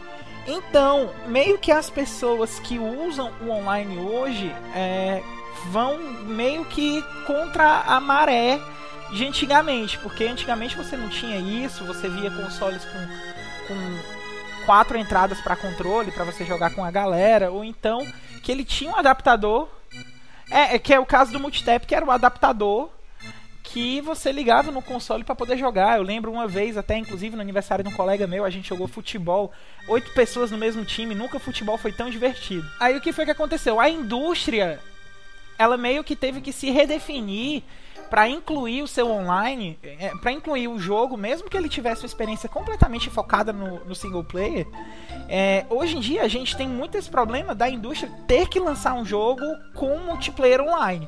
Então, meio que as pessoas que usam o online hoje é, vão meio que contra a maré de antigamente, porque antigamente você não tinha isso, você via consoles com, com quatro entradas para controle para você jogar com a galera, ou então que ele tinha um adaptador é, é que é o caso do multitap, que era o adaptador que você ligava no console para poder jogar. Eu lembro uma vez, até inclusive no aniversário de um colega meu, a gente jogou futebol, oito pessoas no mesmo time, nunca futebol foi tão divertido. Aí o que foi que aconteceu? A indústria, ela meio que teve que se redefinir para incluir o seu online, é, para incluir o jogo, mesmo que ele tivesse uma experiência completamente focada no, no single player. É, hoje em dia a gente tem muito esse problema da indústria ter que lançar um jogo com multiplayer online.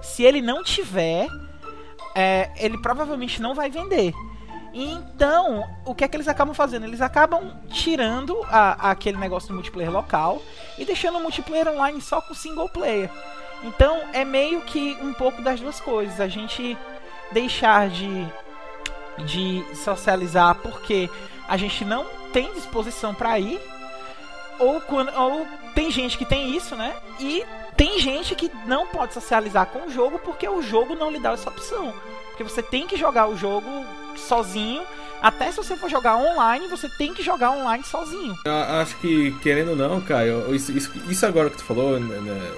Se ele não tiver, é, ele provavelmente não vai vender. Então, o que é que eles acabam fazendo? Eles acabam tirando a, aquele negócio do multiplayer local e deixando o multiplayer online só com single player. Então, é meio que um pouco das duas coisas. A gente deixar de, de socializar porque a gente não tem disposição para ir, ou, quando, ou tem gente que tem isso, né? E tem gente que não pode socializar com o jogo porque o jogo não lhe dá essa opção. Porque você tem que jogar o jogo sozinho. Até se você for jogar online, você tem que jogar online sozinho. Eu acho que, querendo ou não, Caio, isso, isso, isso agora que tu falou, né, né,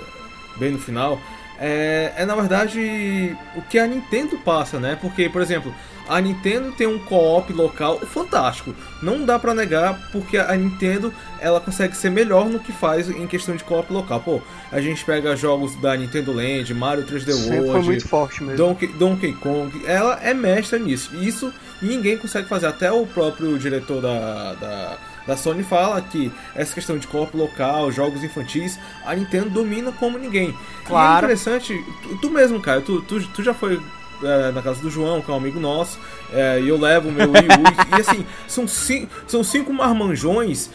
bem no final, é, é na verdade o que a Nintendo passa, né? Porque, por exemplo, a Nintendo tem um co-op local fantástico. Não dá pra negar, porque a Nintendo ela consegue ser melhor no que faz em questão de co-op local. Pô, a gente pega jogos da Nintendo Land, Mario 3D Sempre foi World, muito forte mesmo. Donkey, Donkey Kong, ela é mestra nisso. E Isso ninguém consegue fazer. Até o próprio diretor da, da, da Sony fala que essa questão de corpo local, jogos infantis, a Nintendo domina como ninguém. Claro. E é interessante, tu, tu mesmo, cara, tu, tu, tu já foi é, na casa do João, que é um amigo nosso, é, e eu levo o meu Wii U, e assim, são, ci, são cinco marmanjões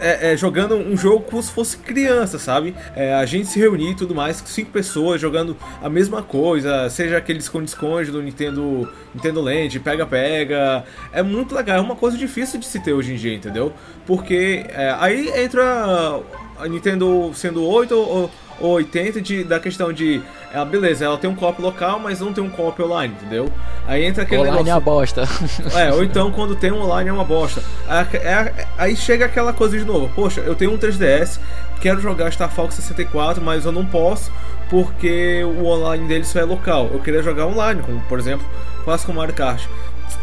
é, é, jogando um jogo como se fosse criança, sabe? É, a gente se reunir e tudo mais, cinco pessoas jogando a mesma coisa, seja aquele esconde-esconde do Nintendo, Nintendo Land, pega-pega. É muito legal, é uma coisa difícil de se ter hoje em dia, entendeu? Porque é, aí entra a Nintendo sendo 8 ou, ou 80 de, da questão de. É, beleza, ela tem um co-op local, mas não tem um co-op online, entendeu? Aí entra aquele Online é negócio. uma bosta. É, ou então quando tem um online é uma bosta. Aí, é- aí chega aquela coisa de novo. Poxa, eu tenho um 3DS, quero jogar Star Fox 64, mas eu não posso porque o online dele só é local. Eu queria jogar online, como por exemplo, faço com Mario Kart.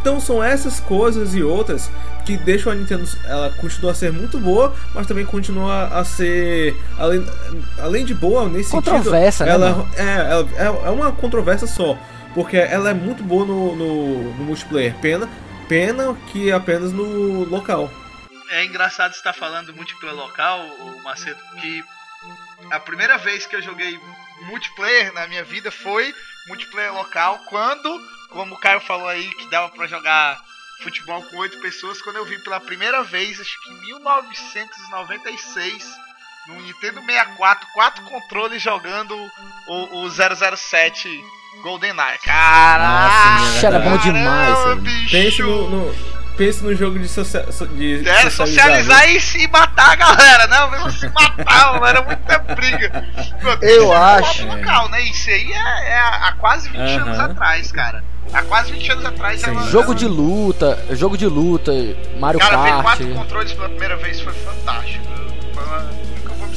Então são essas coisas e outras que deixam a Nintendo, ela continua a ser muito boa, mas também continua a ser além, além de boa nesse Controversa, né, sentido. Ela mano? é, ela- é, é uma controvérsia só. Porque ela é muito boa no, no, no multiplayer. Pena, pena que é apenas no local. É engraçado você estar falando multiplayer local, o Macedo, que a primeira vez que eu joguei multiplayer na minha vida foi multiplayer local, quando, como o Caio falou aí, que dava pra jogar futebol com oito pessoas, quando eu vi pela primeira vez, acho que em 1996, no Nintendo 64, quatro controles jogando o, o 007 GoldenEye. Caralho! Nossa, era bom demais, caramba, bicho! Pense no, no- pense no jogo de, socia de é, socializar, e se matar a galera. Não, mesmo se matar, mano, era muita briga. Eu acho. Local, né? Isso aí é, é há quase 20 uhum. anos atrás, cara. Há quase 20 anos atrás Sim. Jogo de luta, jogo de luta, Mario cara, Kart. Cara, ver quatro controles pela primeira vez foi fantástico. Foi uma...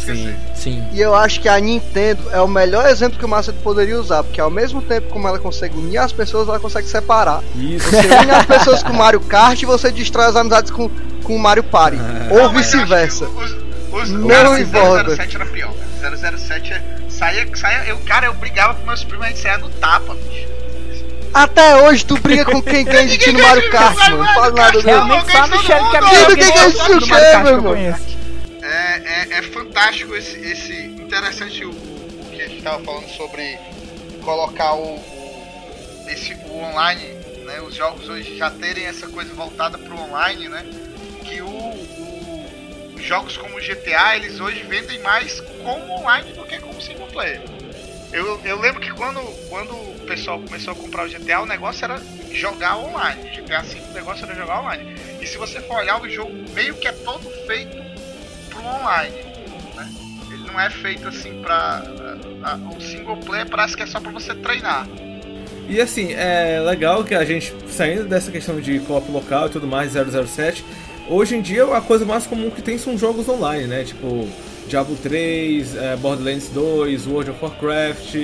Sim, sim. E eu acho que a Nintendo é o melhor exemplo que o Master poderia usar, porque ao mesmo tempo como ela consegue unir as pessoas, ela consegue separar. Isso. Você une as pessoas com Mario Kart e você destrói as amizades com, com Mario Party. Ou vice-versa. Não importa. 007 era pior. 007 é... saía, saía, eu, cara, eu brigava com meus primos, a gente saia no tapa, bicho. Até hoje tu briga com quem ganha de ti no Mario Kart, mano. Não faz nada não. Realmente só a Michelle que é melhor que ganha de ti, meu irmão. É, é, é fantástico esse, esse interessante o, o que a gente tava falando sobre colocar o, o, esse, o online, né? Os jogos hoje já terem essa coisa voltada pro online, né? Que o, o jogos como o GTA, eles hoje vendem mais como online do que como single player. Eu, eu lembro que quando, quando o pessoal começou a comprar o GTA, o negócio era jogar online. GTA V o negócio era jogar online. E se você for olhar, o jogo meio que é todo feito online. Né? Ele não é feito assim pra. o single player parece que é só pra você treinar. E assim, é legal que a gente, saindo dessa questão de co-op local e tudo mais, 007, hoje em dia a coisa mais comum que tem são jogos online, né? Tipo, Diablo 3, é, Borderlands 2, World of Warcraft.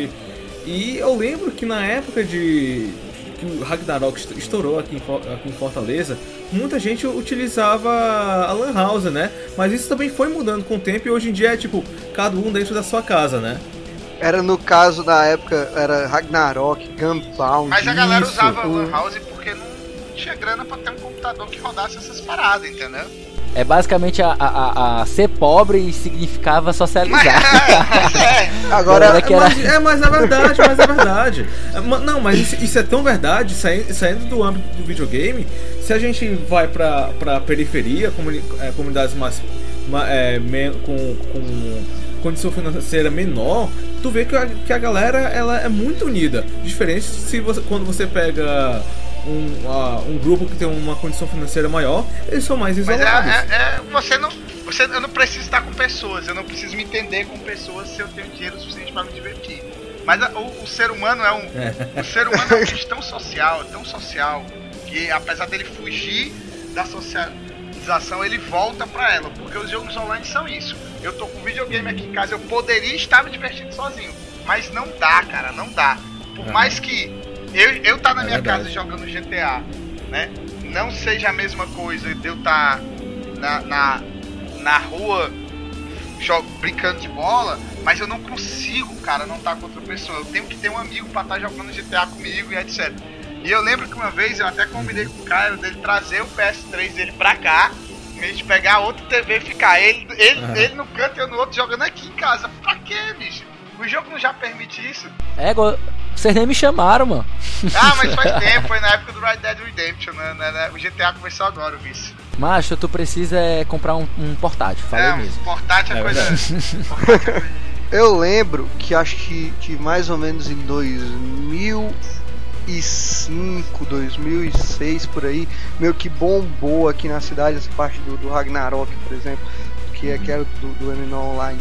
E eu lembro que na época de que o Ragnarok estourou aqui em, aqui em Fortaleza, muita gente utilizava a Lan House, né? Mas isso também foi mudando com o tempo e hoje em dia é tipo, cada um dentro da sua casa, né? Era no caso da época, era Ragnarok, Gunbound. Mas a galera isso, usava a Lan House porque não tinha grana pra ter um computador que rodasse essas paradas, entendeu? É basicamente a, a, a, ser pobre significava socializar. Mas, é, Agora, é, era... mas, é, mas é verdade, mas é verdade. É, não, mas isso, isso, é tão verdade, saindo, saindo do âmbito do videogame, se a gente vai pra, pra periferia, comuni, é, comunidades mais, é, com, com condição financeira menor, tu vê que a, que a galera ela é muito unida. Diferente se você, quando você pega um, uh, um grupo que tem uma condição financeira maior, eles são mais isolados. Mas é, é, é, você não, você, eu não preciso estar com pessoas, eu não preciso me entender com pessoas se eu tenho dinheiro suficiente para me divertir. Mas a, o, o, ser humano é um, é. o ser humano é um bicho tão social, tão social que apesar dele fugir da socialização, ele volta para ela, porque os jogos online são isso. Eu tô com videogame aqui em casa, eu poderia estar me divertindo sozinho, mas não dá, cara, não dá. Por mais que eu, eu tá na é minha verdade. casa jogando GTA, né? Não seja a mesma coisa de eu estar tá na, na, na rua brincando de bola, mas eu não consigo, cara, não estar tá com outra pessoa. Eu tenho que ter um amigo para estar tá jogando GTA comigo e etc. E eu lembro que uma vez eu até combinei com o Caio dele trazer o PS3 dele pra cá, a gente pegar outra TV e ficar ele, ele, uhum. ele no canto e eu no outro jogando aqui em casa. Pra quê, bicho? O jogo não já permite isso? É, vocês nem me chamaram, mano. Ah, mas faz tempo, foi na época do Red Dead Redemption, né? O GTA começou agora, o vice. Macho, tu precisa é, comprar um, um portátil, falei é, mesmo. Portátil é, é coisa. Eu lembro que acho que, que mais ou menos em 2005, 2006 por aí, meio que bombou aqui na cidade essa parte do, do Ragnarok, por exemplo, que, é, que era do, do MMO Online.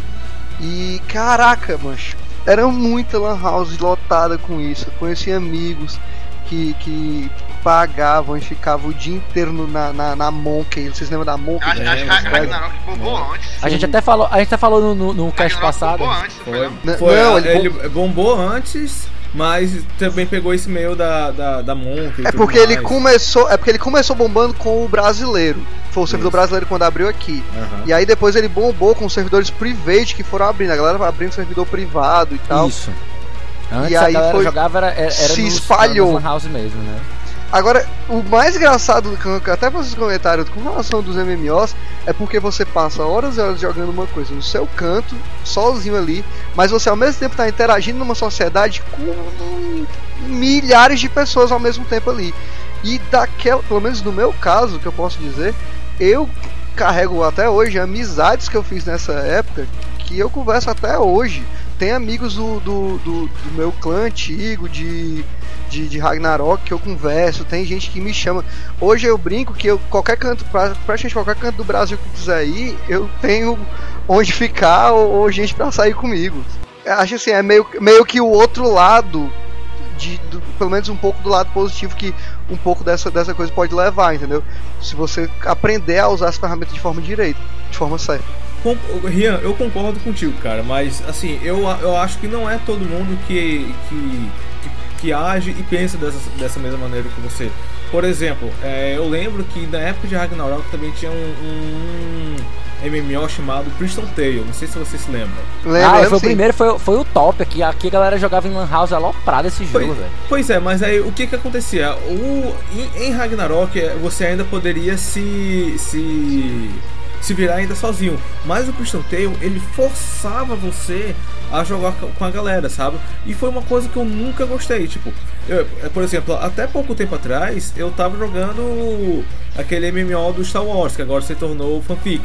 E caraca, mancho, era muita lan house lotada com isso. Eu conheci amigos que, que pagavam e ficavam o dia inteiro na, na, na Monkey. Vocês lembram da Monkey? Acho, acho que Ragnarok bombou antes. A gente até falou, a gente até falou no, no, no cast passado. Bombou antes, foi. Foi, foi, não, ele, ele bombou antes mas também pegou esse meio da, da, da Monk. É porque mais. ele começou. É porque ele começou bombando com o brasileiro. Foi o servidor Isso. brasileiro quando abriu aqui. Uhum. E aí depois ele bombou com os servidores private que foram abrindo. A galera abrindo servidor privado e tal. Isso. Antes e aí foi, jogava era, era se nos, espalhou. House mesmo, né? Agora, o mais engraçado, até vocês comentaram com relação dos MMOs, é porque você passa horas e horas jogando uma coisa no seu canto, sozinho ali, mas você ao mesmo tempo está interagindo numa sociedade com milhares de pessoas ao mesmo tempo ali. E daquela, pelo menos no meu caso, que eu posso dizer, eu carrego até hoje amizades que eu fiz nessa época que eu converso até hoje tem amigos do, do, do, do meu clã antigo, de, de, de, Ragnarok, que eu converso, tem gente que me chama. Hoje eu brinco que eu, qualquer canto, praticamente qualquer canto do Brasil que quiser ir, eu tenho onde ficar ou, ou gente para sair comigo. Acho assim, é meio, meio que o outro lado de, do, pelo menos um pouco do lado positivo que um pouco dessa, dessa coisa pode levar, entendeu? Se você aprender a usar as ferramentas de forma direita, de forma certa. Rian, eu concordo contigo, cara, mas assim, eu, eu acho que não é todo mundo que, que, que, age e pensa dessa, dessa mesma maneira que você. Por exemplo, é, eu lembro que na época de Ragnarok também tinha um, um MMO chamado Priston Tale. Não sei se você se lembra. Lembra, ah, foi o primeiro, foi, foi o top aqui. Aqui a galera jogava em Lan House aloprada esse jogo, velho. Pois é, mas aí o que que acontecia? O, em, em Ragnarok você ainda poderia se. se se virar ainda sozinho. Mas o Christian Tale, ele forçava você a jogar com a galera, sabe? E foi uma coisa que eu nunca gostei. Tipo, eu, por exemplo, até pouco tempo atrás, eu tava jogando aquele MMO do Star Wars, que agora se tornou fanfic.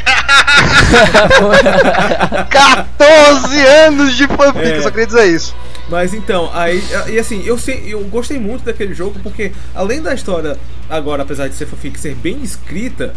14 anos de fanfic, é. só queria dizer isso. Mas então, aí, e assim, eu, sei, eu gostei muito daquele jogo porque, além da história, agora, apesar de ser fanfic, ser bem escrita,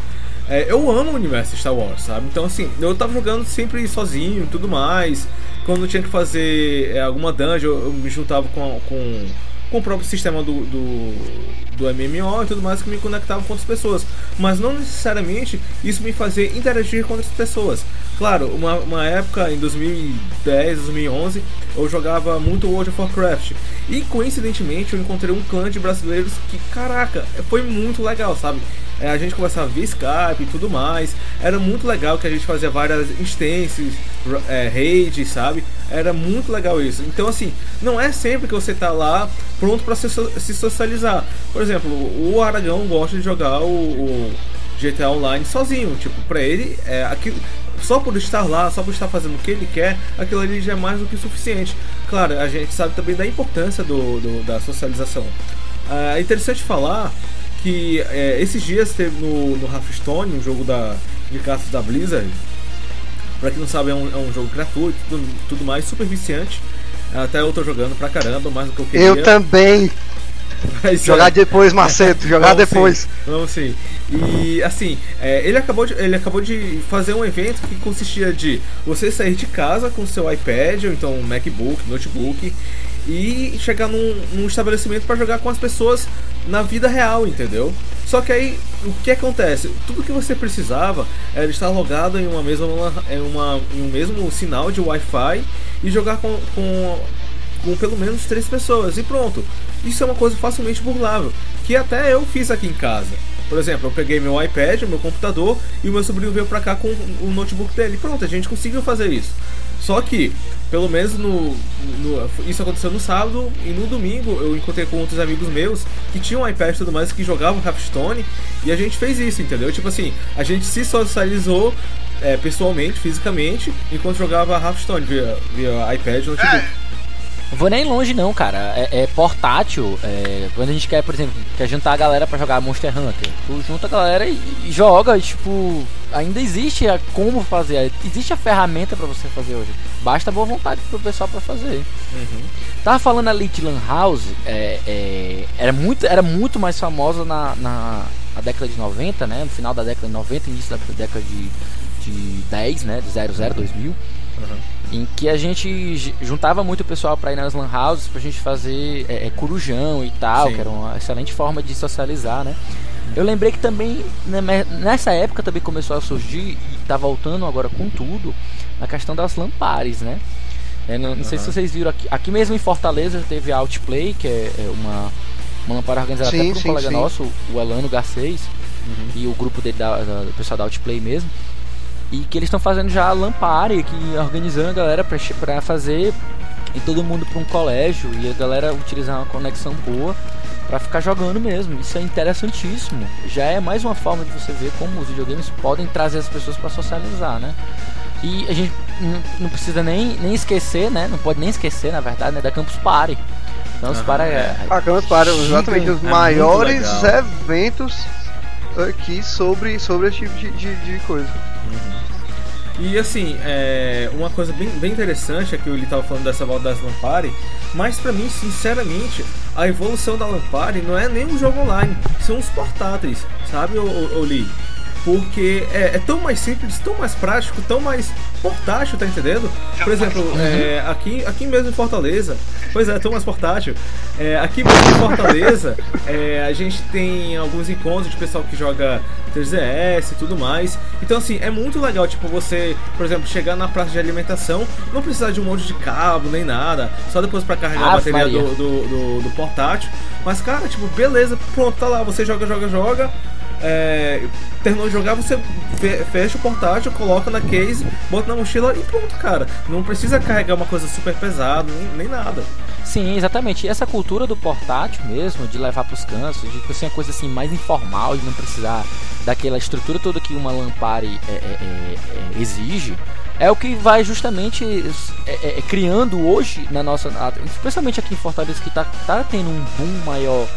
é, eu amo o universo Star Wars, sabe? Então, assim, eu tava jogando sempre sozinho e tudo mais. Quando tinha que fazer é, alguma dungeon, eu me juntava com, com com o próprio sistema do, do, do, MMO e tudo mais que me conectava com outras pessoas. Mas não necessariamente isso me fazia interagir com outras pessoas. Claro, uma, uma época em 2010, 2011, eu jogava muito World of Warcraft. E coincidentemente eu encontrei um clã de brasileiros que, caraca, foi muito legal, sabe? É, a gente conversava via Skype e tudo mais. Era muito legal que a gente fazia várias instâncias, é, raids, sabe? Era muito legal isso. Então, assim, não é sempre que você tá lá pronto para se, se, socializar. Por exemplo, o Aragão gosta de jogar o, o GTA Online sozinho. Tipo, pra ele, é aquilo só por estar lá, só por estar fazendo o que ele quer, aquilo ali já é mais do que suficiente. Claro, a gente sabe também da importância do, do da socialização. É interessante falar que é, esses dias teve no, no Hearthstone, um jogo da, de caças da Blizzard. Pra quem não sabe, é um, é um jogo gratuito, tudo, tudo mais, super viciante. Até eu tô jogando pra caramba, mais do que eu queria. Eu também! Mas, jogar é. depois, Macedo, jogar vamos depois. Sim, vamos sim. E assim, é, ele, acabou de, ele acabou de fazer um evento que consistia de você sair de casa com seu iPad, ou então um MacBook, notebook, e chegar num, num estabelecimento para jogar com as pessoas na vida real, entendeu? Só que aí o que acontece? Tudo que você precisava era estar logado em uma mesma em, uma, em um mesmo sinal de Wi-Fi e jogar com, com, com pelo menos três pessoas e pronto. Isso é uma coisa facilmente burlável, que até eu fiz aqui em casa. Por exemplo, eu peguei meu iPad, meu computador e o meu sobrinho veio pra cá com o notebook dele. Pronto, a gente conseguiu fazer isso. Só que, pelo menos no, no, Isso aconteceu no sábado e no domingo eu encontrei com outros amigos meus que tinham iPad e tudo mais que jogavam Hearthstone e a gente fez isso, entendeu? Tipo assim, a gente se socializou é, pessoalmente, fisicamente, enquanto jogava Hearthstone via, via iPad ou notebook. É. Vou nem longe não, cara. É, é portátil. É, quando a gente quer, por exemplo, quer juntar a galera para jogar Monster Hunter, tu junta a galera e, e joga, e, tipo, ainda existe a, como fazer. Existe a ferramenta para você fazer hoje. Basta boa vontade pro pessoal para fazer. Uhum. Tava falando ali de Lan House, é, é, era, muito, era muito mais famosa na, na, na, década de 90, né? No final da década de 90, início da década de, de 10, né? De 00, 2000. Uhum em que a gente juntava muito o pessoal para ir nas lan houses pra gente fazer é, é, corujão e tal, Sim. que era uma excelente forma de socializar, né? Eu lembrei que também né, nessa época também começou a surgir e tá voltando agora com tudo a questão das lampares, né? É, não, não uhum. sei se vocês viram aqui, aqui mesmo em Fortaleza teve a Outplay, que é, é uma uma lampara organizada sim, até por um sim, colega sim. nosso, o Elano Garcês, uhum. e o grupo dele da, da, do pessoal da Outplay mesmo. E que eles estão fazendo já a Lampare, que organizando a galera para fazer e todo mundo para um colégio e a galera utilizar uma conexão boa para ficar jogando mesmo. Isso é interessantíssimo. Já é mais uma forma de você ver como os videogames podem trazer as pessoas para socializar, né? E a gente não precisa nem, nem esquecer, né? Não pode nem esquecer, na verdade, né? Da Campus Party. Campus uhum. Party é. A Campus Party, exatamente, os é maiores eventos aqui sobre, sobre esse tipo de, de, de coisa. E assim, é, uma coisa bem, bem interessante é que ele estava falando dessa volta das Lampari, mas para mim, sinceramente, a evolução da Lampari não é nem um jogo online, são os portáteis, sabe, Oli? Porque é, é, tão mais simples, tão mais prático, tão mais portátil, tá entendendo? Por exemplo, uhum. é, aqui, aqui mesmo em Fortaleza, pois é, tão mais portátil. É, aqui mesmo em Fortaleza, é, a gente tem alguns encontros de pessoal que joga 3DS e tudo mais. Então, assim, é muito legal, tipo, você, por exemplo, chegar na praça de alimentação, não precisar de um monte de cabo nem nada, só depois para carregar ah, a bateria do, do, do, do portátil. Mas, cara, tipo, beleza, pronto, tá lá, você joga, joga, joga é, terminou de jogar, você fecha o portátil, coloca na case, bota na mochila e pronto, cara. Não precisa carregar uma coisa super pesada, nem, nem nada. Sim, exatamente. E essa cultura do portátil mesmo, de levar para os cantos, de ser uma coisa assim mais informal, de não precisar daquela estrutura toda que uma Lampare é, é, é, é exige, é o que vai justamente é, criando hoje na nossa. Especialmente aqui em Fortaleza, que tá, tá tendo um boom maior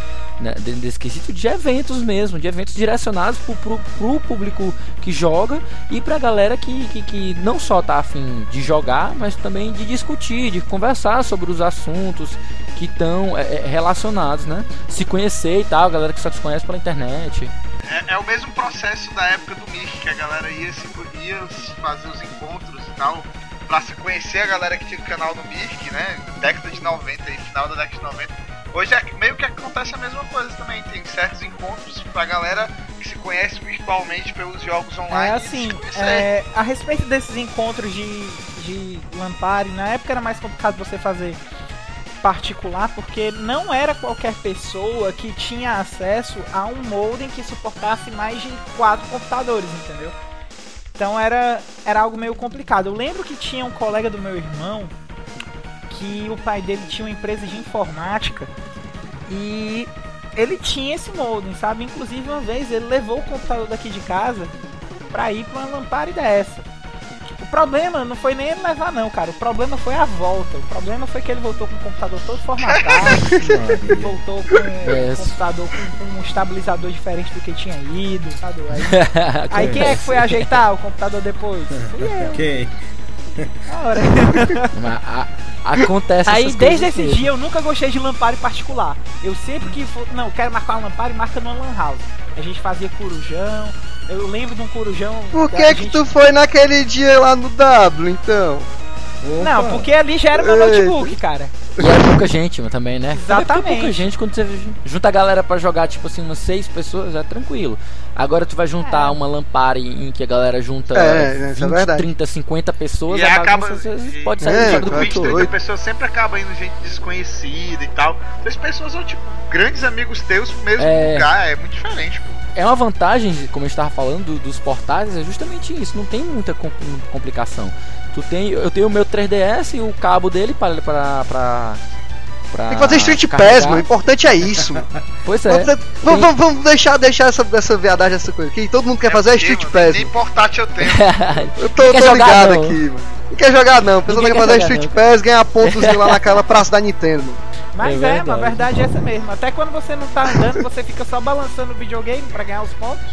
né, desse quesito de eventos mesmo, de eventos direcionados pro, pro, pro público que joga e pra galera que, que, que, não só tá afim de jogar, mas também de discutir, de conversar sobre os assuntos que estão é, é, relacionados, né? Se conhecer e tal, galera que só se conhece pela internet. É, é, o mesmo processo da época do Mish, que a galera ia, se, ia fazer os encontros e tal, pra se conhecer a galera que tinha o canal do Mish, né? Década de 90 e final da década de 90 Hoje é meio que acontece a mesma coisa também. Tem certos encontros pra galera que se conhece virtualmente pelos jogos online. É assim, é, a respeito desses encontros de, de Lampari, na época era mais complicado você fazer particular porque não era qualquer pessoa que tinha acesso a um modem que suportasse mais de quatro computadores, entendeu? Então era, era algo meio complicado. Eu lembro que tinha um colega do meu irmão que o pai dele tinha uma empresa de informática e ele tinha esse modem, sabe? Inclusive uma vez ele levou o computador daqui de casa para ir para uma lamparina dessa. O problema não foi nem ele levar não, cara. O problema foi a volta. O problema foi que ele voltou com o computador todo formatado. voltou com é. um computador com, com, um estabilizador diferente do que tinha ido. Sabe? Aí, aí quem é que foi ajeitar o computador depois? Fui eu. Quem? Hora. Acontece Aí desde esse mesmo. dia eu nunca gostei de Lampari particular. Eu sempre que for, não, quero marcar uma Lampari, marca numa Lan House. A gente fazia corujão. Eu lembro de um corujão. Por que que, gente... tu foi naquele dia lá no W, então? Opa. Não, porque ali já era meu notebook, cara. E é pouca gente também, né? Exatamente. É pouca gente quando você junta a galera para jogar, tipo assim, umas seis pessoas, é tranquilo. Agora tu vai juntar é. uma Lampare em que a galera junta é, 20, é 30, 50 pessoas, e acaba, pode sair é, do 20, 30 pessoas sempre acaba indo gente desconhecida e tal. As pessoas são tipo grandes amigos teus no mesmo é... lugar, é muito diferente, pô é uma vantagem, como eu estava falando, dos portais, é justamente isso. Não tem muita complicação. Tu tem, eu tenho o meu 3DS e o cabo dele para para para tem que fazer Street Pass, mano. O importante é isso. pois é. Vamos, vamos, vamos, deixar, deixar essa, essa viadagem, essa coisa. Que todo mundo quer é fazer é Street mano, Pass. Nem portátil eu tenho. eu tô, tô ligado não. aqui, mano. Não quer jogar não. A pessoa quer fazer Street não. Pass, ganhar pontos lá naquela praça da Nintendo. Mas é, é a verdade é essa mesmo. Até quando você não tá andando, você fica só balançando o videogame pra ganhar os pontos.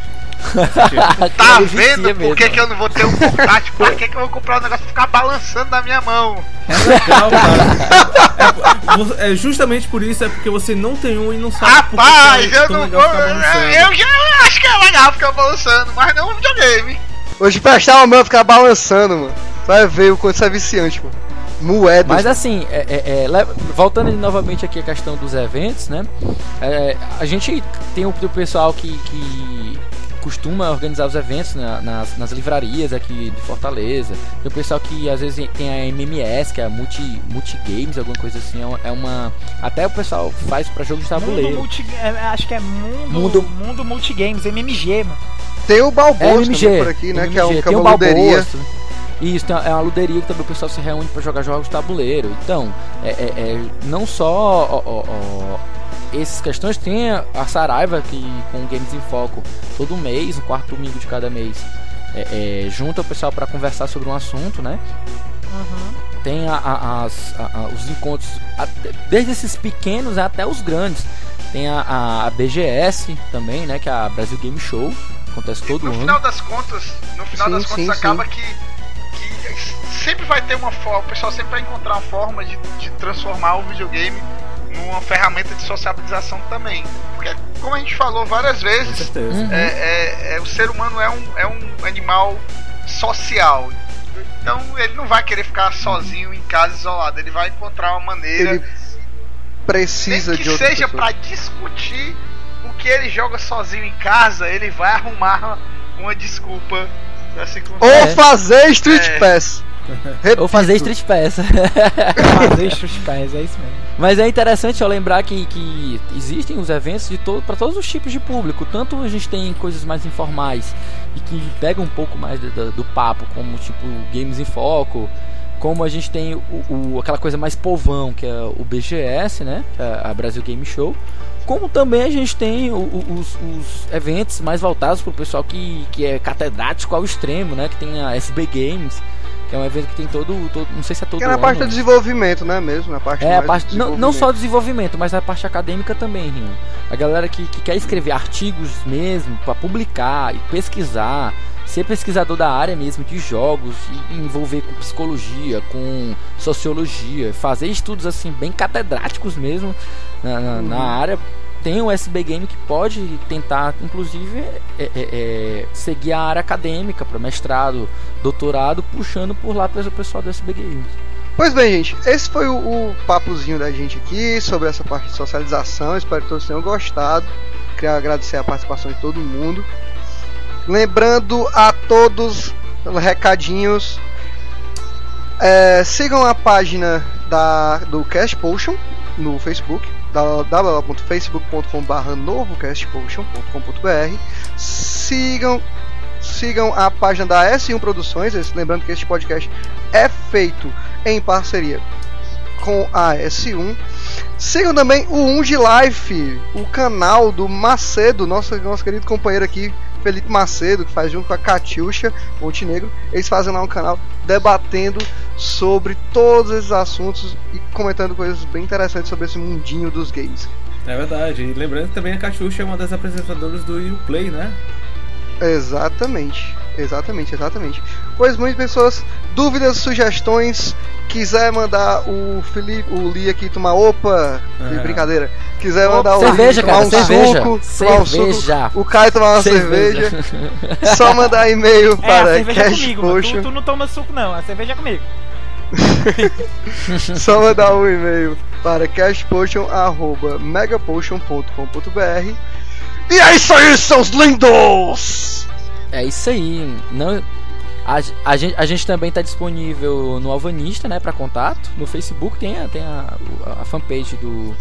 tá vendo por que, que eu não vou ter um portátil? Por que, que eu vou comprar um negócio e ficar balançando na minha mão? É legal, cara. É, é, justamente por isso, é porque você não tem um e não sabe Rapaz, por que é eu não vou. Eu já acho que é legal ficar balançando, mas não um videogame. Hoje prestar uma mão ficar balançando, mano. Vai ver o quanto isso é viciante, mano. Moedas. Mas assim, é, é, é, voltando novamente aqui a questão dos eventos, né? É, a gente tem o, o pessoal que, que costuma organizar os eventos né, nas, nas, livrarias aqui de Fortaleza. Tem o pessoal que às vezes tem a MMS, que é a Multi, Multi Games, alguma coisa assim. É uma. É até o pessoal faz para jogos de tabuleiro. Multi, é, acho que é Mundo, mundo, mundo Multi Games, MMG, mano. Tem o Balboas é, por aqui, né? MMG. Que é, um, que Isso, é uma luderia que também o pessoal se reúne para jogar jogos de tabuleiro. Então, é, é, é não só ó, ó, ó, essas questões tem a Saraiva que com Games em Foco todo mês, no quarto domingo de cada mês, é, é, junta o pessoal para conversar sobre um assunto, né? Uhum. Tem a, a, as, a, os encontros, desde esses pequenos até os grandes. Tem a, BGS também, né? Que é a Brasil Game Show. Acontece todo no ano. Final das contas, no final sim, das contas, sim, acaba sim. que sempre vai ter uma forma, o pessoal sempre vai encontrar uma forma de, de transformar o videogame numa ferramenta de sociabilização também. Porque, como a gente falou várias vezes. Uhum. é, é- é- o ser humano é um, é um animal social. Então ele não vai querer ficar sozinho em casa isolado. Ele vai encontrar uma maneira, Ele precisa nem que de outra seja pra discutir o que ele joga sozinho em casa, ele vai arrumar uma desculpa Ou. É. fazer Street É. Pass. Ou fazer. Street Pass. Fazer os pés, é isso mesmo. Mas é interessante eu lembrar que, que existem os eventos de todo, para todos os tipos de público. Tanto a gente tem coisas mais informais e que pegam um pouco mais do, do- do papo, como tipo Games em Foco, como a gente tem o, o- aquela coisa mais povão, que é o BGS, né? que é a Brasil Game Show. Como também a gente tem o- o- os, os eventos mais voltados para o pessoal que, que é catedrático ao extremo, né? Que tem a SB Games, que é um evento que tem todo, todo não sei se é todo Que é na ano. parte do desenvolvimento, né? Mesmo, na parte É, a parte, não, não só desenvolvimento. desenvolvimento, mas a parte acadêmica também, Rinho. A galera que, que quer escrever artigos mesmo, para publicar e pesquisar, ser pesquisador da área mesmo de jogos, e envolver com psicologia, com sociologia, fazer estudos assim bem catedráticos mesmo na, na- na área. Tem o SB Game que pode tentar, inclusive, é- é- é, seguir a área acadêmica para mestrado, doutorado, puxando por lá pelo pessoal do SB Game. Pois bem, gente, esse foi o, o papozinho da gente aqui sobre essa parte de socialização. Espero que todos tenham gostado. Queria agradecer a participação de todo mundo. Lembrando a todos, recadinhos. é, sigam a página da, do Cast Potion no Facebook, www.facebook.com.br novocastpotion.com.br. Sigam sigam a página da S1 Produções, lembrando que este podcast é feito em parceria com a S1. Sigam também o 1 de Life, o canal do Macedo, nosso, nosso querido companheiro aqui, Felipe Macedo, que faz junto com a Catiuxa Montenegro. Eles fazem lá um canal debatendo sobre todos esses assuntos e comentando coisas bem interessantes sobre esse mundinho dos games. É verdade. E lembrando que também a Cachucha é uma das apresentadoras do Uplay, né? Exatamente, exatamente, exatamente. Pois muitas pessoas, dúvidas, sugestões, quiser mandar o Felipe, o Lee aqui tomar opa, É. brincadeira. Quiser mandar o Cerveja, Lee tomar cara, um cerveja. suco, tomar um suco, Cerveja. o Caio tomar uma cerveja, só mandar e-mail É, a para cerveja é comigo, mano. Tu, tu não toma suco, não. A cerveja é comigo. só mandar um e-mail para cashpotion@megapotion.com.br. E é isso aí, seus lindos! É isso aí. Não, a, a gente, a gente também está disponível no Alvanista, né, para contato. No Facebook tem a, tem a, a fanpage do.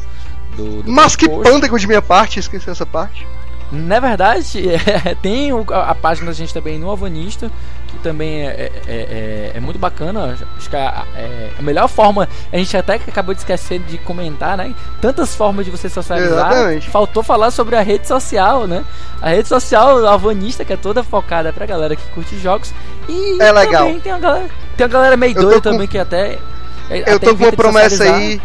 do, do Mas que Post. pândego de minha parte, esqueci essa parte. Na verdade, é, tem a, a página da gente também no Alvanista, que também é, é, é- é muito bacana. Acho que a, é a melhor forma, a gente até que acabou de esquecer de comentar, né? Tantas formas de você socializar. Exatamente. Faltou falar sobre a rede social, né? A rede social Alvanista, que é toda focada pra galera que curte jogos. E É legal. também tem uma galera, tem uma galera meio doida com- também que até. Eu tô com uma promessa aí.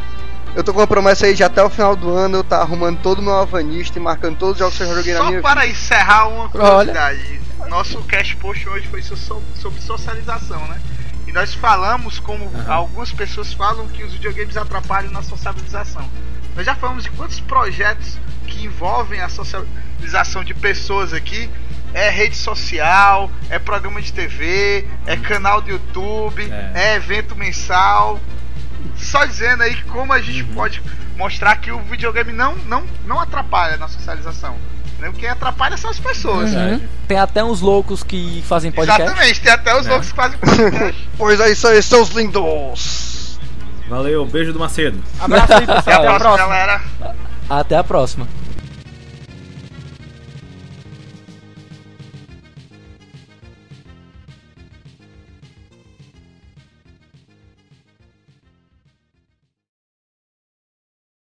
Eu tô com uma promessa aí de até o final do ano eu tá arrumando todo o meu avanista e marcando todos os jogos que eu joguei na Só minha para encerrar uma Olha. curiosidade. Nosso Cash Post hoje foi so- sobre socialização, né? E nós falamos como Aham. algumas pessoas falam que os videogames atrapalham na socialização. Nós já falamos de quantos projetos que envolvem a socialização de pessoas aqui. É rede social, é programa de TV, é canal do YouTube, É. é evento mensal. Só dizendo aí como a gente pode mostrar que o videogame não, não, não atrapalha na socialização. Né? O que atrapalha são as pessoas. Uhum. Tem até uns loucos que fazem podcast. Exatamente, tem até os É. loucos que fazem podcast. Pois é isso aí, seus lindos! Valeu, beijo do Macedo. Abraço aí, pessoal. Até a próxima, próxima. galera. Até a próxima.